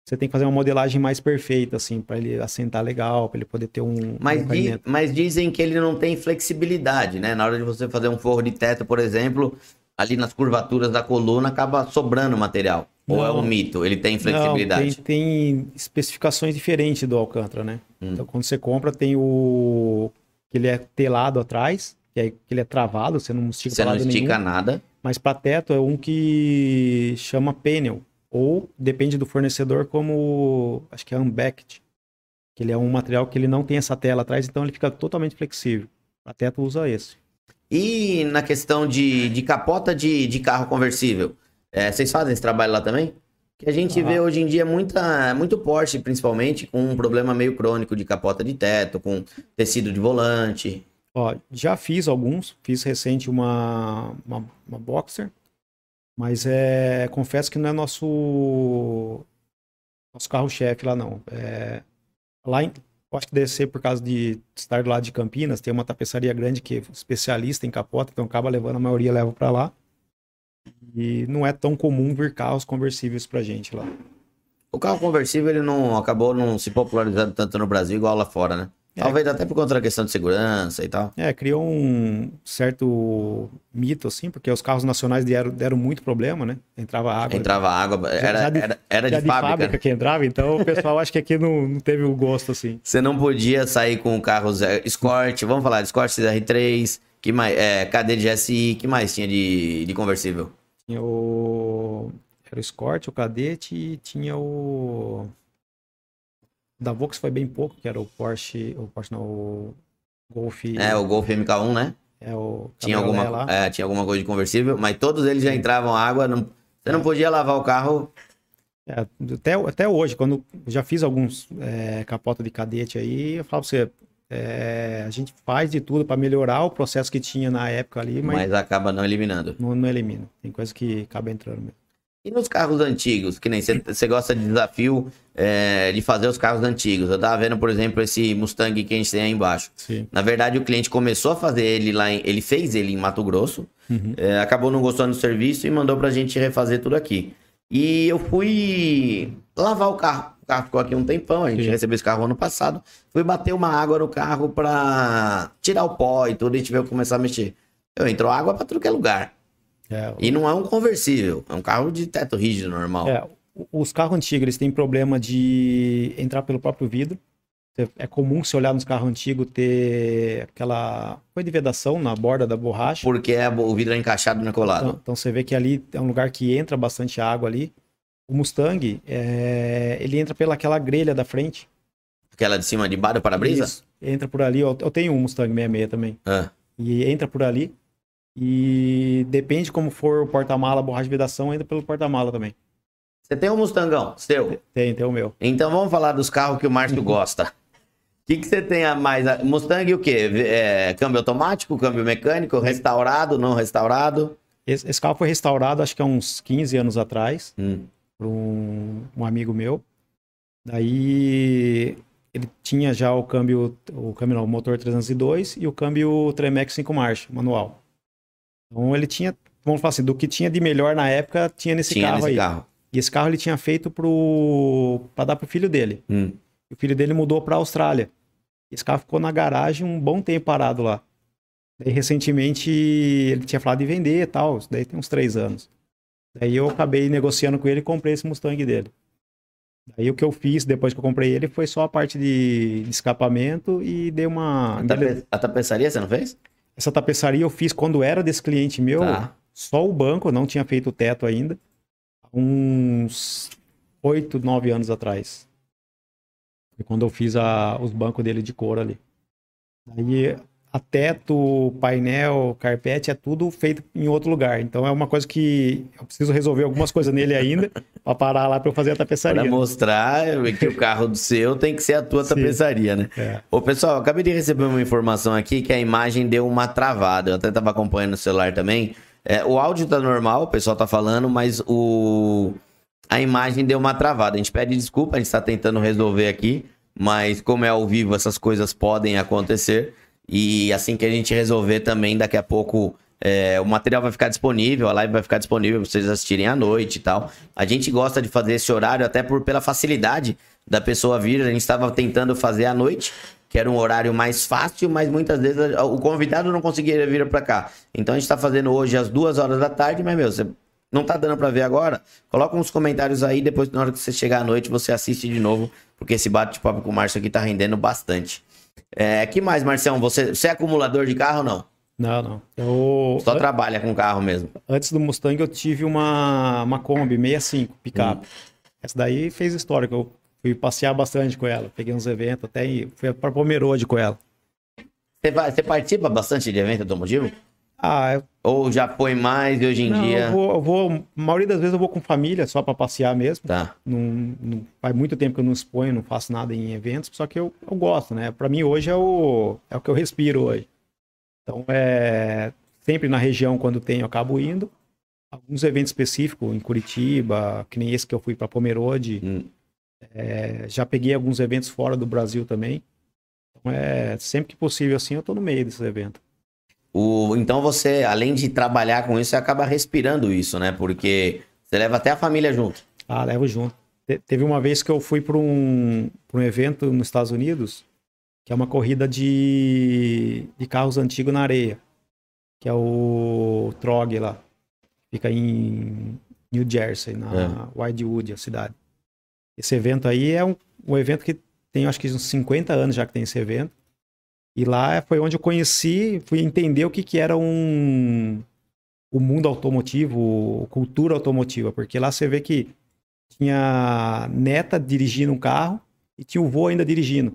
você tem que fazer uma modelagem mais perfeita, assim, para ele assentar legal, para ele poder ter um. Mas, um mas dizem que ele não tem flexibilidade, né? Na hora de você fazer um forro de teto, por exemplo, ali nas curvaturas da coluna acaba sobrando material. Não, Ou é um mito? Ele tem flexibilidade? Não, tem, tem especificações diferentes do Alcântara, né? Hum. Então, quando você compra, tem o. que ele é telado atrás, que, é, que ele é travado, você não estica Você não estica nenhum. nada. Mas para teto é um que chama pênel ou depende do fornecedor como acho que é unbacked, que ele é um material que ele não tem essa tela atrás, então ele fica totalmente flexível. Até tu usa esse. E na questão de, de capota de, de carro conversível, é, vocês fazem esse trabalho lá também? Que a gente ah. vê hoje em dia muita, muito Porsche, principalmente, com um problema meio crônico de capota de teto, com tecido de volante. Ó, já fiz alguns, fiz recente uma, uma, uma Boxer, mas é, confesso que não é nosso nosso carro-chefe lá não. É, lá em, acho que deve ser por causa de estar lado de Campinas, tem uma tapeçaria grande que é especialista em capota, então acaba levando a maioria leva para lá. E não é tão comum vir carros conversíveis pra gente lá. O carro conversível ele não acabou não se popularizando tanto no Brasil igual lá fora, né? É, Talvez até por conta da questão de segurança e tal. É, criou um certo mito, assim, porque os carros nacionais deram, deram muito problema, né? Entrava água. Entrava água, era, já de, era, era de, de fábrica. fábrica que entrava, então o pessoal acha que aqui não, não teve o gosto, assim. Você não podia sair com carros Escort, vamos falar de Escort CR3, que mais, é, KD de GSI, que mais tinha de, de conversível? Tinha o... Era o Escort, o Cadete e tinha o da Vox foi bem pouco, que era o Porsche, o Porsche não, o Golf. É, o Golf MK1, né? É o tinha alguma, é, tinha alguma coisa de conversível, mas todos eles já entravam água, não, você não podia lavar o carro. É, até, até hoje, quando já fiz alguns é, capota de cadete aí, eu falo pra você, é, a gente faz de tudo para melhorar o processo que tinha na época ali, mas, mas acaba não eliminando. Não, não elimina. Tem coisa que acaba entrando mesmo. E nos carros antigos, que nem você gosta de desafio é, de fazer os carros antigos. Eu tava vendo, por exemplo, esse Mustang que a gente tem aí embaixo. Sim. Na verdade, o cliente começou a fazer ele lá, em, ele fez ele em Mato Grosso, uhum. é, acabou não gostando do serviço e mandou pra gente refazer tudo aqui. E eu fui lavar o carro. O carro ficou aqui um tempão, a gente Sim. recebeu esse carro ano passado. Fui bater uma água no carro pra tirar o pó e tudo, e a gente veio começar a mexer. Eu entrou água pra tudo que é lugar. É. E não é um conversível, é um carro de teto rígido normal. É, os carros antigos eles têm problema de entrar pelo próprio vidro. É comum se olhar nos carros antigos ter aquela coisa de vedação na borda da borracha. Porque é, o vidro é encaixado no colado. Então, então, você vê que ali é um lugar que entra bastante água ali. O Mustang, é, ele entra pela aquela grelha da frente. Aquela de cima de baixo para-brisa? Entra por ali. Eu, eu, tenho um Mustang 66 também. Ah. E entra por ali. E depende como for o porta-mala, a borracha de vedação entra pelo porta-mala também. Você tem um Mustangão, seu? Tem, tem o meu. Então vamos falar dos carros que o Márcio gosta. O que, que você tem a mais? Mustang o quê? É, câmbio automático, câmbio mecânico, restaurado, não restaurado? Esse, esse, carro foi restaurado acho que há uns 15 anos atrás, hum. por um, um amigo meu. Daí ele tinha já o câmbio, o câmbio não, o motor 302 e o câmbio Tremec 5 marcha, manual. Então ele tinha, vamos falar assim, do que tinha de melhor na época, tinha nesse tinha carro nesse aí. Carro. E esse carro ele tinha feito pro para dar pro filho dele. Hum. O filho dele mudou para Austrália. Esse carro ficou na garagem um bom tempo parado lá. Daí recentemente ele tinha falado de vender e tal, isso daí tem uns três anos. Daí eu acabei negociando com ele e comprei esse Mustang dele. Daí o que eu fiz depois que eu comprei ele foi só a parte de, de escapamento e dei uma. A, tape... a tapeçaria você não fez? Essa tapeçaria eu fiz quando era desse cliente meu, tá. só o banco, não tinha feito o teto ainda, uns oito, nove anos atrás. Foi quando eu fiz a, os bancos dele de couro ali. Aí a teto, painel, carpete, é tudo feito em outro lugar. Então é uma coisa que eu preciso resolver algumas coisas nele ainda para parar lá para eu fazer a tapeçaria. Para mostrar que o carro do seu tem que ser a tua Sim. tapeçaria, né? É. Ô, pessoal, acabei de receber uma informação aqui que a imagem deu uma travada. Eu até estava acompanhando no celular também. É, o áudio tá normal, o pessoal tá falando, mas o a imagem deu uma travada. A gente pede desculpa, a gente está tentando resolver aqui, mas como é ao vivo, essas coisas podem acontecer. E assim que a gente resolver também, daqui a pouco é, o material vai ficar disponível, a live vai ficar disponível para vocês assistirem à noite e tal. A gente gosta de fazer esse horário até por pela facilidade da pessoa vir. A gente estava tentando fazer à noite, que era um horário mais fácil, mas muitas vezes o convidado não conseguiria vir para cá. Então a gente está fazendo hoje às duas horas da tarde, mas meu, você não tá dando para ver agora? Coloca uns comentários aí, depois na hora que você chegar à noite você assiste de novo, porque esse bate-papo com o Márcio aqui tá rendendo bastante. É, que mais, Marcião? Você, você é acumulador de carro ou não? Não, não. Eu... Só trabalha com carro mesmo. Antes do Mustang eu tive uma, uma Kombi 65, picape. Hum. Essa daí fez história, que eu fui passear bastante com ela. Peguei uns eventos, até fui para Pomerode com ela. Você participa bastante de evento automotivo? Ah, eu... Ou já põe mais e hoje em não, dia? Eu vou, eu vou, a maioria das vezes eu vou com família só para passear mesmo. Tá. Não, não, faz muito tempo que eu não exponho, não faço nada em eventos, só que eu, eu gosto, né? Para mim hoje é o, é o que eu respiro hoje. Então, é, sempre na região, quando tem, eu acabo indo. Alguns eventos específicos, em Curitiba, que nem esse que eu fui para Pomerode. Hum. É, já peguei alguns eventos fora do Brasil também. Então, é, sempre que possível, assim, eu estou no meio desses eventos. O, então você, além de trabalhar com isso, você acaba respirando isso, né? Porque você leva até a família junto. Ah, levo junto. Te, teve uma vez que eu fui para um, um evento nos Estados Unidos, que é uma corrida de, de carros antigos na areia, que é o Trog lá. Fica em New Jersey, na é. Wildwood, a cidade. Esse evento aí é um, um evento que tem acho que uns 50 anos já que tem esse evento. E lá foi onde eu conheci, fui entender o que, que era um o mundo automotivo, cultura automotiva, porque lá você vê que tinha neta dirigindo um carro e tinha o vô ainda dirigindo.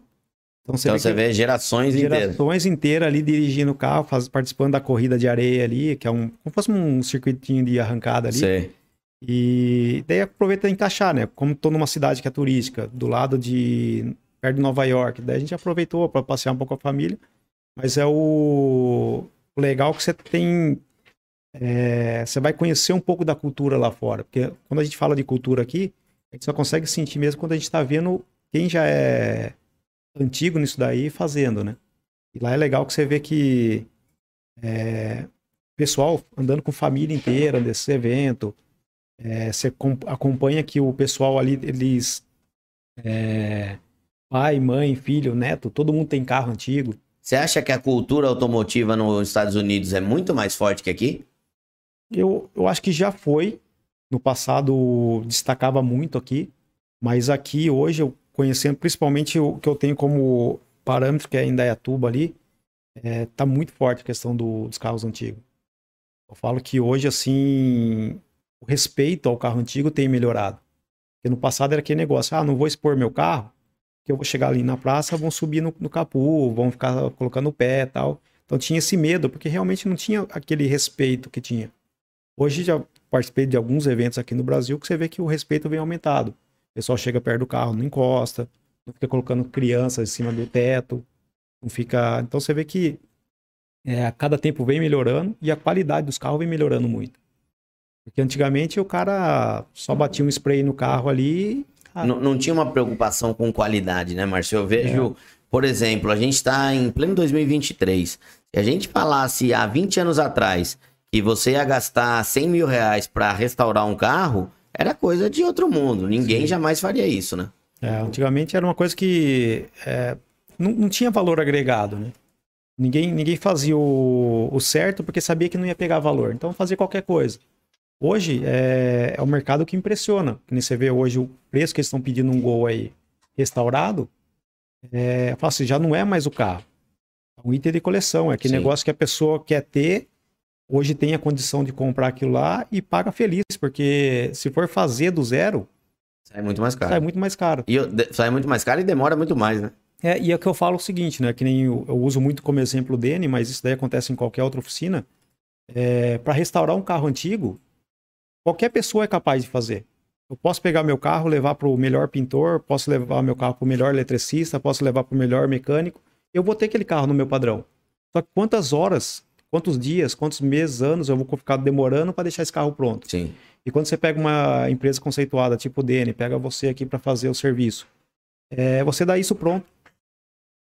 Então você, então, vê, você vê, gerações, inteiras. Gerações inteiras ali dirigindo o carro, faz, participando da corrida de areia ali, que é um, como fosse um circuitinho de arrancada ali. Sei. E daí aproveita encaixar, né? Como estou numa cidade que é turística, do lado de perto de Nova York. Daí a gente aproveitou para passear um pouco com a família. Mas é o, o legal que você tem. É, você vai conhecer um pouco da cultura lá fora. Porque quando a gente fala de cultura aqui, a gente só consegue sentir mesmo quando a gente está vendo quem já é antigo nisso daí fazendo, né? E lá é legal que você vê que é, pessoal andando com família inteira nesse evento. É, você acompanha que o pessoal ali, eles é, pai, mãe, filho, neto, todo mundo tem carro antigo. Você acha que a cultura automotiva nos Estados Unidos é muito mais forte que aqui? Eu, eu acho que já foi. No passado destacava muito aqui, mas aqui hoje, eu conhecendo principalmente o que eu tenho como parâmetro, que é em Dayatuba ali, é, tá muito forte a questão do, dos carros antigos. Eu falo que hoje, assim, o respeito ao carro antigo tem melhorado. Porque no passado era aquele negócio, ah, não vou expor meu carro, que eu vou chegar ali na praça, vão subir no, no capu, vão ficar colocando o pé e tal. Então tinha esse medo, porque realmente não tinha aquele respeito que tinha. Hoje já participei de alguns eventos aqui no Brasil que você vê que o respeito vem aumentado. O pessoal chega perto do carro, não encosta, não fica colocando crianças em cima do teto, não fica. Então você vê que é, a cada tempo vem melhorando e a qualidade dos carros vem melhorando muito. Porque antigamente o cara só batia um spray no carro ali. Não, tinha uma preocupação com qualidade, né, Márcio? Eu vejo, é. por exemplo, a gente está em pleno 2023. Se a gente falasse há 20 anos atrás que você ia gastar 100 mil reais para restaurar um carro, era coisa de outro mundo. Ninguém Sim. jamais faria isso, né? É, antigamente era uma coisa que é, não, não, tinha valor agregado, né? Ninguém, ninguém fazia o, o certo porque sabia que não ia pegar valor. Então fazia qualquer coisa. Hoje é, é o mercado que impressiona. Que você vê hoje o preço que eles estão pedindo um Gol aí restaurado, é, assim, já não é mais o carro. um item de coleção. É aquele Sim. negócio que a pessoa quer ter, hoje tem a condição de comprar aquilo lá e paga feliz, porque se for fazer do zero. Sai muito mais caro. Sai muito mais caro. E eu, sai muito mais caro e demora muito mais, né? É, e é que eu falo o seguinte, né? Que nem eu, eu uso muito como exemplo o Dene, mas isso daí acontece em qualquer outra oficina. É, para restaurar um carro antigo, qualquer pessoa é capaz de fazer. Eu posso pegar meu carro, levar para o melhor pintor, posso levar meu carro para o melhor eletricista, posso levar para o melhor mecânico. Eu vou ter aquele carro no meu padrão. Só que quantas horas, quantos dias, quantos meses, anos eu vou ficar demorando para deixar esse carro pronto? Sim. E quando você pega uma empresa conceituada, tipo o DN, pega você aqui para fazer o serviço, é, você dá isso pronto.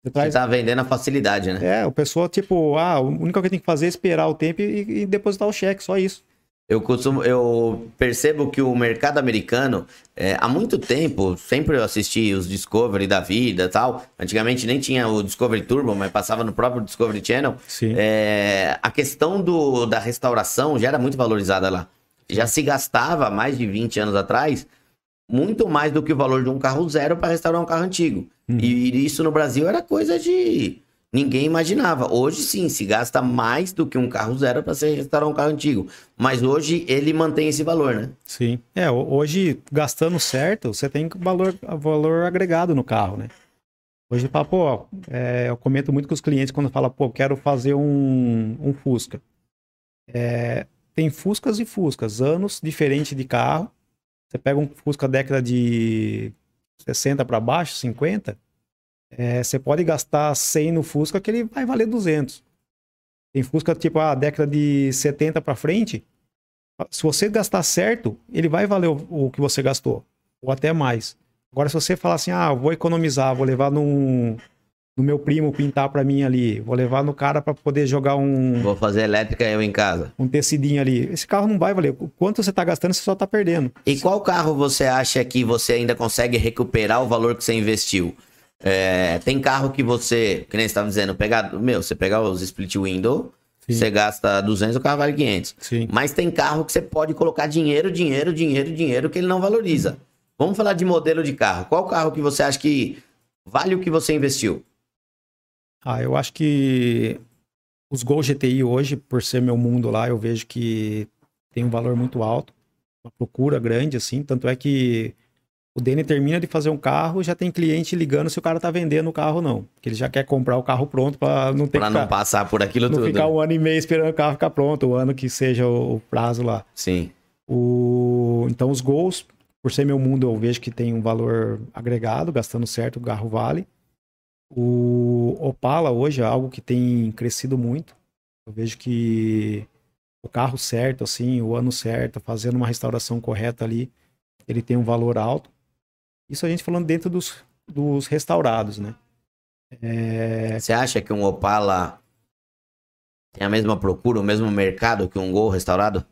Você, traz... você tá vendendo a facilidade, né? É, o pessoal, tipo, ah, o único que tem que fazer é esperar o tempo e, e depositar o cheque, só isso. Eu costumo, eu percebo que o mercado americano, é, há muito tempo, sempre eu assisti os Discovery da vida tal. Antigamente nem tinha o Discovery Turbo, mas passava no próprio Discovery Channel. É, a questão do, da restauração já era muito valorizada lá. Já se gastava mais de 20 anos atrás muito mais do que o valor de um carro zero para restaurar um carro antigo. Uhum. E isso no Brasil era coisa de ninguém imaginava. Hoje sim, se gasta mais do que um carro zero para se restaurar um carro antigo. Mas hoje ele mantém esse valor, né? Sim. É, hoje gastando certo, você tem valor, valor agregado no carro, né? Hoje fala, pô, é, eu comento muito com os clientes quando fala, pô, quero fazer um, um Fusca. É, tem Fuscas e Fuscas, anos diferentes de carro. Você pega um Fusca década de 60 para baixo, 50, é, você pode gastar 100 no Fusca que ele vai valer 200. Tem Fusca tipo a década de 70 para frente, se você gastar certo, ele vai valer o, o, que você gastou, ou até mais. Agora, se você falar assim, ah, vou economizar, vou levar num, no meu primo pintar para mim ali, vou levar no cara para poder jogar um. Vou fazer elétrica eu em casa. Um tecidinho ali. Esse carro não vai valer. Quanto você tá gastando, você só tá perdendo. E qual carro você acha que você ainda consegue recuperar o valor que você investiu? É, tem carro que você, que nem você estava dizendo, pegar, meu, você pegar os split window, Sim. você gasta 200, o carro vale 500. Sim. Mas tem carro que você pode colocar dinheiro, dinheiro, dinheiro, dinheiro que ele não valoriza. Vamos falar de modelo de carro. Qual carro que você acha que vale o que você investiu? Ah, eu acho que os Gol GTI hoje, por ser meu mundo lá, eu vejo que tem um valor muito alto, uma procura grande, assim. Tanto é que o Dene termina de fazer um carro, já tem cliente ligando se o cara tá vendendo o carro ou não. Porque ele já quer comprar o carro pronto para não ter pra que não passar por aquilo não tudo. ficar um ano e meio esperando o carro ficar pronto, o ano que seja o prazo lá. Sim. O... Então os gols, por ser meu mundo, eu vejo que tem um valor agregado, gastando certo, o carro vale. O Opala hoje é algo que tem crescido muito. Eu vejo que o carro certo, assim, o ano certo, fazendo uma restauração correta ali, ele tem um valor alto. Isso a gente falando dentro dos, dos restaurados, né? É... Você acha que um Opala tem a mesma procura, o mesmo mercado que um Gol restaurado?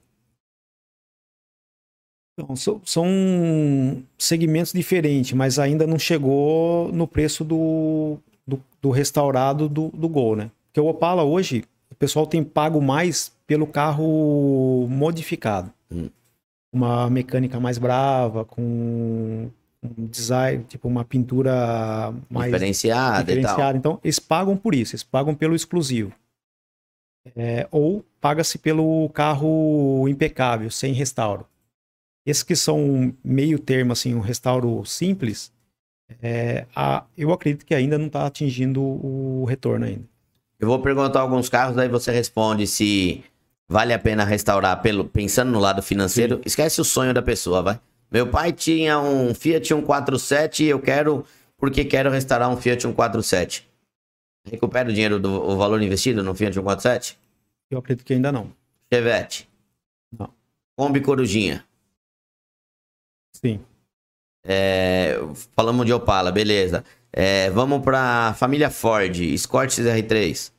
Então, são segmentos diferentes, mas ainda não chegou no preço do, do, do restaurado do, do Gol, né? Porque o Opala hoje, o pessoal tem pago mais pelo carro modificado. Hum. Uma mecânica mais brava, com um design, tipo uma pintura mais diferenciada, diferenciada. Então, eles pagam por isso, eles pagam pelo exclusivo. É, ou paga-se pelo carro impecável, sem restauro. Esses que são meio termo, assim, um restauro simples, é, a, eu acredito que ainda não está atingindo o retorno ainda. Eu vou perguntar alguns carros, aí você responde se vale a pena restaurar pelo, pensando no lado financeiro. Sim. Esquece o sonho da pessoa, vai. Meu pai tinha um Fiat 147 e eu quero, porque quero restaurar um Fiat 147. Recupera o dinheiro do o valor investido no Fiat 147? Eu acredito que ainda não. Chevette? Não. Kombi Corujinha? Sim. É, falamos de Opala, beleza. É, vamos para família Ford, Escort XR3.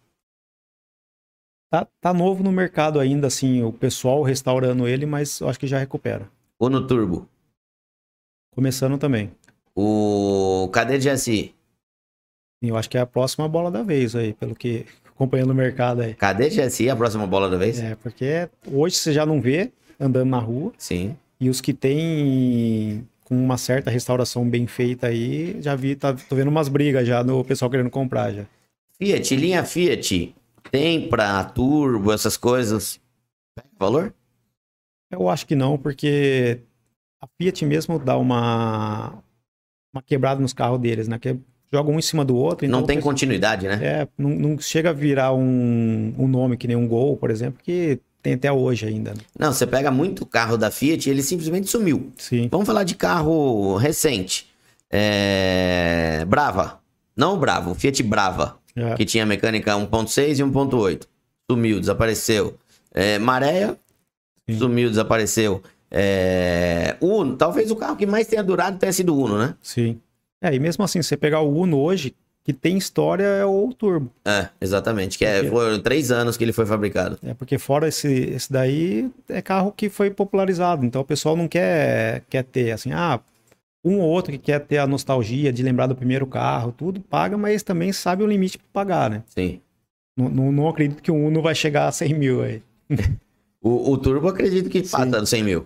Tá, tá novo no mercado ainda, assim, o pessoal restaurando ele, mas acho que já recupera. Uno Turbo. Começando também. O Cadê GSI? Eu acho que é a próxima bola da vez aí, pelo que acompanhando o mercado aí. Cadê GSI a próxima bola da vez? É, porque hoje você já não vê andando na rua. Sim. E os que tem com uma certa restauração bem feita aí, já vi, tá, tô vendo umas brigas já no pessoal querendo comprar já. Fiat, linha Fiat, tem para turbo, essas coisas? Valor? Eu acho que não, porque a Fiat mesmo dá uma, uma quebrada nos carros deles, né? Que joga um em cima do outro. Então não tem continuidade, né? É, não, não, chega a virar um, um nome que nem um Gol, por exemplo, que tem até hoje ainda. Né? Não, você pega muito carro da Fiat e ele simplesmente sumiu. Sim. Vamos falar de carro recente. É... Brava. Não Bravo, Fiat Brava. É. Que tinha mecânica 1.6 e 1.8. Sumiu, desapareceu. É, Maréia, Sim. sumiu, desapareceu. É... Uno, talvez o carro que mais tenha durado tenha sido o Uno, né? Sim. É, e mesmo assim, você pegar o Uno hoje, que tem história é o Turbo. É, exatamente. Que é, foram três anos que ele foi fabricado. É, porque fora esse, esse daí, é carro que foi popularizado. Então o pessoal não quer, quer ter assim, ah, um ou outro que quer ter a nostalgia de lembrar do primeiro carro, tudo, paga, mas também sabe o limite para pagar, né? Sim. Não, não, não, acredito que o Uno vai chegar a 100 mil aí. o, o Turbo acredito que passa dos 100 mil.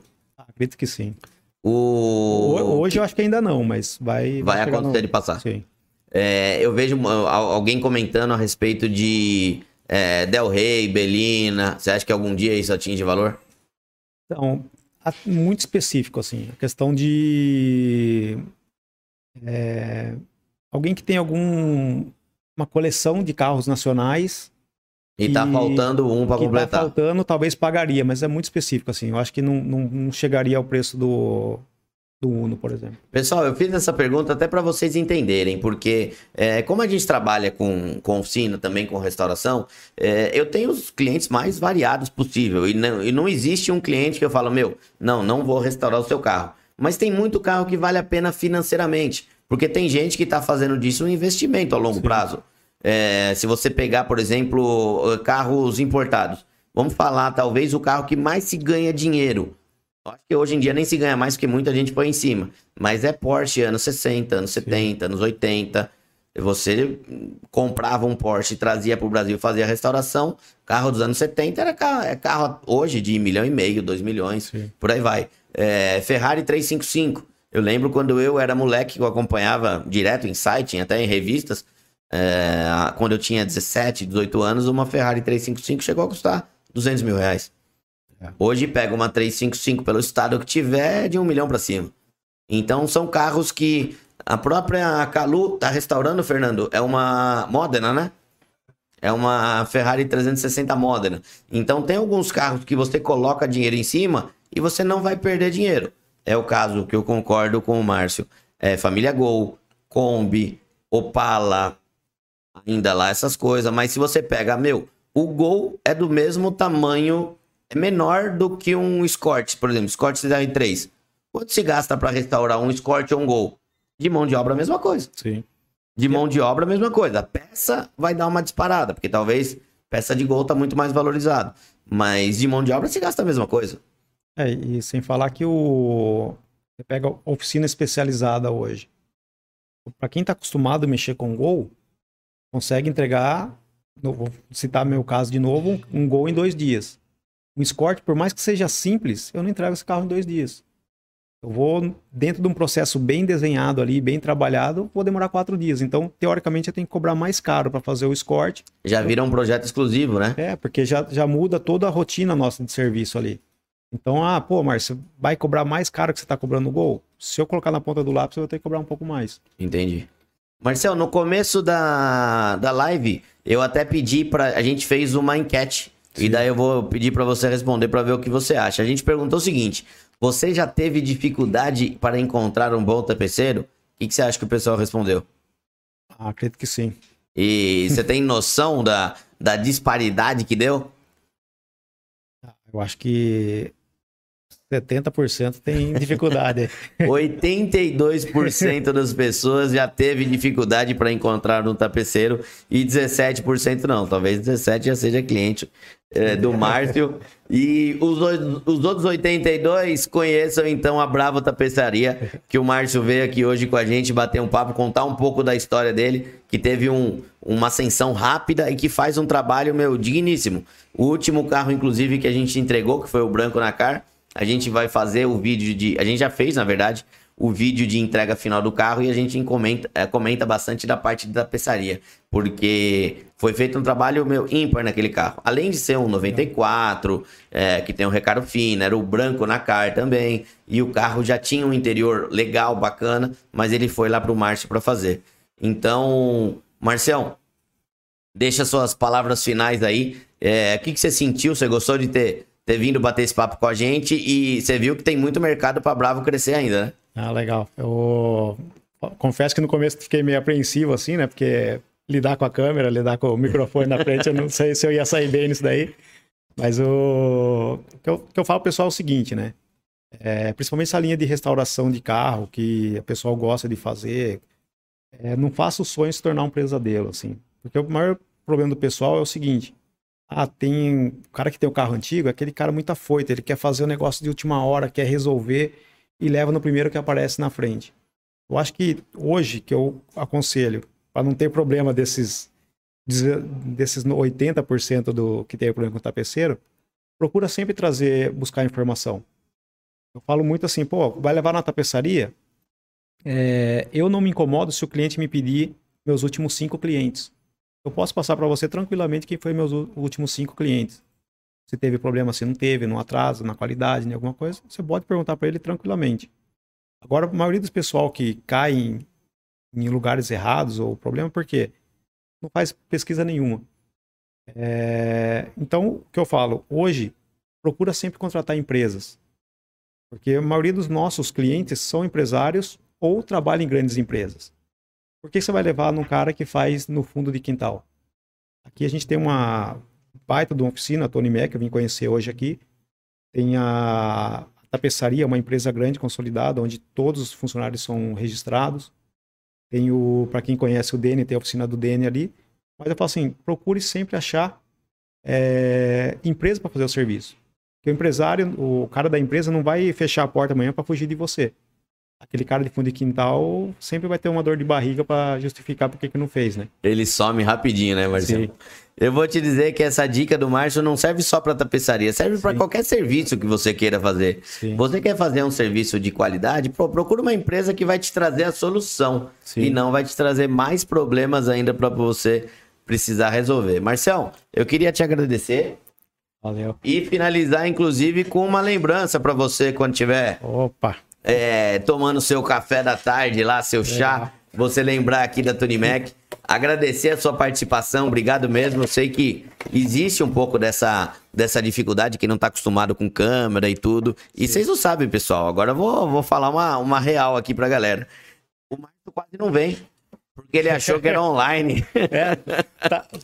Acredito que sim. O... Hoje eu acho que ainda não, mas vai. Vai, vai acontecer no... de passar. Sim. É, eu vejo alguém comentando a respeito de é, Del Rey, Belina. Você acha que algum dia isso atinge valor? Então, muito específico, assim. A questão de. É, alguém que tem algum uma coleção de carros nacionais. E, tá faltando um para tá completar. Tá faltando, talvez pagaria, mas é muito específico, assim. Eu acho que não, não, não chegaria ao preço do, do Uno, por exemplo. Pessoal, eu fiz essa pergunta até para vocês entenderem, porque é, como a gente trabalha com, com oficina, também com restauração, é, eu tenho os clientes mais variados possível. E não, e não existe um cliente que eu falo, meu, não, não vou restaurar o seu carro. Mas tem muito carro que vale a pena financeiramente, porque tem gente que está fazendo disso um investimento a longo Sim. prazo. É, se você pegar, por exemplo, carros importados, vamos falar talvez o carro que mais se ganha dinheiro Acho que hoje em dia nem se ganha mais porque muita gente põe em cima. Mas é Porsche anos 60, anos 70, Sim. anos 80. Você comprava um Porsche e trazia para o Brasil, fazia a restauração. Carro dos anos 70 era carro, é carro hoje de milhão e meio, dois milhões, Sim. por aí vai. É, Ferrari 355. Eu lembro quando eu era moleque, que eu acompanhava direto em site, até em revistas. É, quando eu tinha 17, 18 anos, uma Ferrari 355 chegou a custar 200 mil reais. É. Hoje pega uma 355 pelo estado que tiver de um milhão para cima. Então são carros que a própria Calu tá restaurando, Fernando. É uma Modena, né? É uma Ferrari 360 Modena. Então tem alguns carros que você coloca dinheiro em cima e você não vai perder dinheiro. É o caso que eu concordo com o Márcio. É família Gol, Kombi, Opala, ainda lá essas coisas. Mas se você pega, meu, o Gol é do mesmo tamanho é menor do que um Escort, por exemplo, Escort CR3. Quanto se gasta para restaurar um Escort ou um Gol? De mão de obra, a mesma coisa. Sim. De mão de obra, a mesma coisa. A peça vai dar uma disparada, porque talvez peça de Gol tá muito mais valorizado. Mas de mão de obra se gasta a mesma coisa. É, e sem falar que o. Você pega oficina especializada hoje. Para quem está acostumado a mexer com Gol, consegue entregar, vou citar meu caso de novo, um Gol em dois dias. Um Escort, por mais que seja simples, eu não entrego esse carro em dois dias. Eu vou, dentro de um processo bem desenhado ali, bem trabalhado, vou demorar quatro dias. Então, teoricamente, eu tenho que cobrar mais caro para fazer o Escort. Já vira um projeto exclusivo, né? É, porque já, já muda toda a rotina nossa de serviço ali. Então, ah, pô, Márcio, vai cobrar mais caro que você está cobrando no Gol? Se eu colocar na ponta do lápis, eu vou ter que cobrar um pouco mais. Entendi. Marcel, no começo da, da live, eu até pedi para A gente fez uma enquete Sim. E daí eu vou pedir para você responder para ver o que você acha. A gente perguntou o seguinte: você já teve dificuldade para encontrar um bom tapeceiro? O que, que você acha que o pessoal respondeu? Ah, acredito que sim. E você tem noção da, da disparidade que deu? Eu acho que 70% tem dificuldade. 82% das pessoas já teve dificuldade para encontrar um tapeceiro e 17% não. Talvez 17% já seja cliente é, do Márcio. E os, os outros 82 conheçam então a Bravo Tapeçaria, que o Márcio veio aqui hoje com a gente bater um papo, contar um pouco da história dele, que teve um, uma ascensão rápida e que faz um trabalho, meu, digníssimo. O último carro, inclusive, que a gente entregou, que foi o Branco na Car, a gente vai fazer o vídeo de. A gente já fez, na verdade, o vídeo de entrega final do carro e a gente comenta, é, comenta bastante da parte da tapeçaria, porque foi feito um trabalho meu ímpar naquele carro. Além de ser um 94, é, que tem um recaro fino, era o branco na car também, e o carro já tinha um interior legal, bacana, mas ele foi lá pro Márcio para fazer. Então, Marcião, deixa suas palavras finais aí. É, o que, que você sentiu? Você gostou de ter, ter vindo bater esse papo com a gente? E você viu que tem muito mercado para Bravo crescer ainda, né? Ah, legal. Eu confesso que no começo fiquei meio apreensivo, assim, né? Porque lidar com a câmera, lidar com o microfone na frente, eu não sei se eu ia sair bem nisso daí. Mas o, que, eu, que eu falo pessoal é o seguinte, né? É, principalmente essa linha de restauração de carro que o pessoal gosta de fazer, é, não faça o sonho se tornar um pesadelo, assim. Porque o maior problema do pessoal é o seguinte: ah, tem. O cara que tem o carro antigo, é aquele cara muito afoito, ele quer fazer o um negócio de última hora, quer resolver e leva no primeiro que aparece na frente. Eu acho que hoje que eu aconselho, para não ter problema desses, desses 80% do que tem problema com o tapeceiro, procura sempre trazer, buscar informação. Eu falo muito assim, pô, vai levar na tapeçaria? É, eu não me incomodo se o cliente me pedir meus últimos cinco clientes. Eu posso passar para você tranquilamente quem foi meus últimos cinco clientes. Se teve problema, se não teve, no atraso, na qualidade, em alguma coisa, você pode perguntar para ele tranquilamente. Agora, a maioria dos pessoal que cai em, em lugares errados ou problema, por quê? Não faz pesquisa nenhuma. É, então, o que eu falo, hoje, procura sempre contratar empresas. Porque a maioria dos nossos clientes são empresários ou trabalha em grandes empresas. Por que você vai levar num cara que faz no fundo de quintal? Aqui a gente tem uma baita de uma oficina, a Tony Mac, eu vim conhecer hoje aqui. Tem a Tapeçaria, uma empresa grande, consolidada, onde todos os funcionários são registrados. Tem o, para quem conhece o DN, tem a oficina do DN ali. Mas eu falo assim, procure sempre achar é, empresa para fazer o serviço. Porque o empresário, o cara da empresa não vai fechar a porta amanhã para fugir de você aquele cara de fundo de quintal sempre vai ter uma dor de barriga para justificar por que não fez, né? Ele some rapidinho, né, Marcelo? Sim. Eu vou te dizer que essa dica do Márcio não serve só para tapeçaria, serve para qualquer serviço que você queira fazer. Sim. Você quer fazer um serviço de qualidade? procura uma empresa que vai te trazer a solução Sim. e não vai te trazer mais problemas ainda para você precisar resolver. Marcel, eu queria te agradecer. Valeu. E finalizar, inclusive, com uma lembrança para você quando tiver. Opa! É, tomando seu café da tarde lá, seu chá. É. Você lembrar aqui da Tony Mac. Agradecer a sua participação, obrigado mesmo. Eu sei que existe um pouco dessa, dessa dificuldade, que não está acostumado com câmera e tudo. E Sim. vocês não sabem, pessoal. Agora eu vou, vou falar uma, uma real aqui pra galera. O Marco quase não vem. Porque ele achou que era online. É,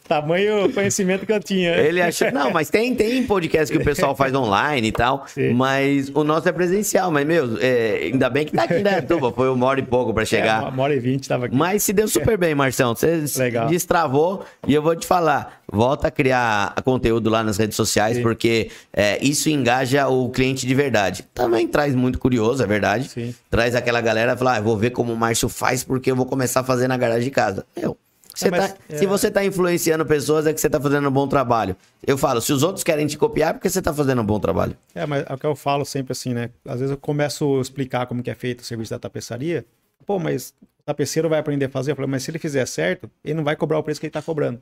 tamanho conhecimento que eu tinha. Ele achou. Não, mas tem, tem podcast que o pessoal faz online e tal. Sim. Mas o nosso é presencial. Mas, meu, é, ainda bem que tá aqui, né, Tuba? Foi uma hora e pouco pra chegar. É, uma hora e vinte tava aqui. Mas se deu super bem, Marção. Você Legal. destravou. E eu vou te falar volta a criar conteúdo lá nas redes sociais, Sim. porque é, isso engaja o cliente de verdade. Também traz muito curioso, é verdade. Sim. Traz aquela galera falar, ah, vou ver como o Márcio faz, porque eu vou começar a fazer na garagem de casa. Eu. Você é, tá, é... Se você está influenciando pessoas, é que você está fazendo um bom trabalho. Eu falo, se os outros querem te copiar, é porque você está fazendo um bom trabalho. É, mas é o que eu falo sempre assim, né? Às vezes eu começo a explicar como que é feito o serviço da tapeçaria. Pô, mas o tapeceiro vai aprender a fazer. Eu falo, mas se ele fizer certo, ele não vai cobrar o preço que ele está cobrando.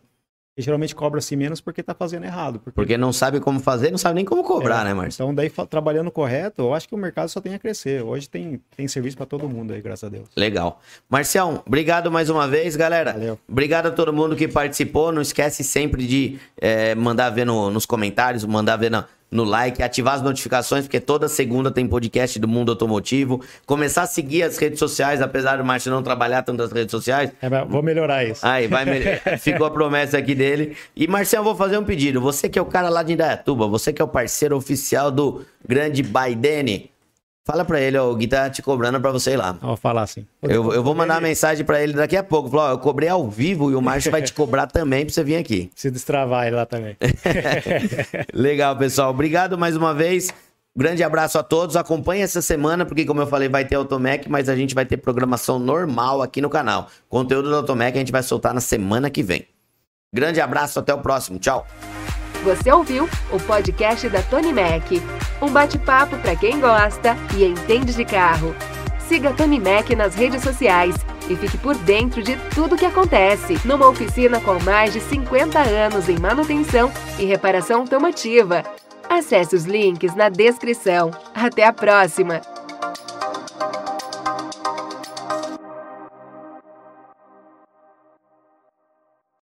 E geralmente cobra-se menos porque está fazendo errado. Porque... porque... não sabe como fazer, não sabe nem como cobrar, é, né, Márcio? Então, daí, trabalhando correto, eu acho que o mercado só tem a crescer. Hoje tem, tem serviço para todo mundo aí, graças a Deus. Legal. Marcião, obrigado mais uma vez, galera. Valeu. Obrigado a todo mundo que participou. Não esquece sempre de é, mandar ver no, nos comentários, mandar ver na no like, ativar as notificações, porque toda segunda tem podcast do Mundo Automotivo. Começar a seguir as redes sociais, apesar do Márcio não trabalhar tanto nas redes sociais. É, vou melhorar isso. Aí, vai me... ficou a promessa aqui dele. E, Marcelo, vou fazer um pedido. Você que é o cara lá de Indaiatuba, você que é o parceiro oficial do grande Baidene, Fala pra ele, ó, o Gui tá te cobrando pra você ir lá. Vou falar sim. Eu, eu vou mandar uma mensagem pra ele daqui a pouco. Falar, ó, eu cobrei ao vivo e o Márcio vai te cobrar também pra você vir aqui. Se destravar ele lá também. Legal, pessoal. Obrigado mais uma vez. Grande abraço a todos. Acompanhe essa semana, porque, como eu falei, vai ter Automec, mas a gente vai ter programação normal aqui no canal. Conteúdo do Automec a gente vai soltar na semana que vem. Grande abraço, até o próximo. Tchau. Você ouviu o podcast da Tony Mac. Um bate-papo para quem gosta e entende de carro. Siga a Tony Mac nas redes sociais e fique por dentro de tudo que acontece numa oficina com mais de 50 anos em manutenção e reparação automotiva. Acesse os links na descrição. Até a próxima!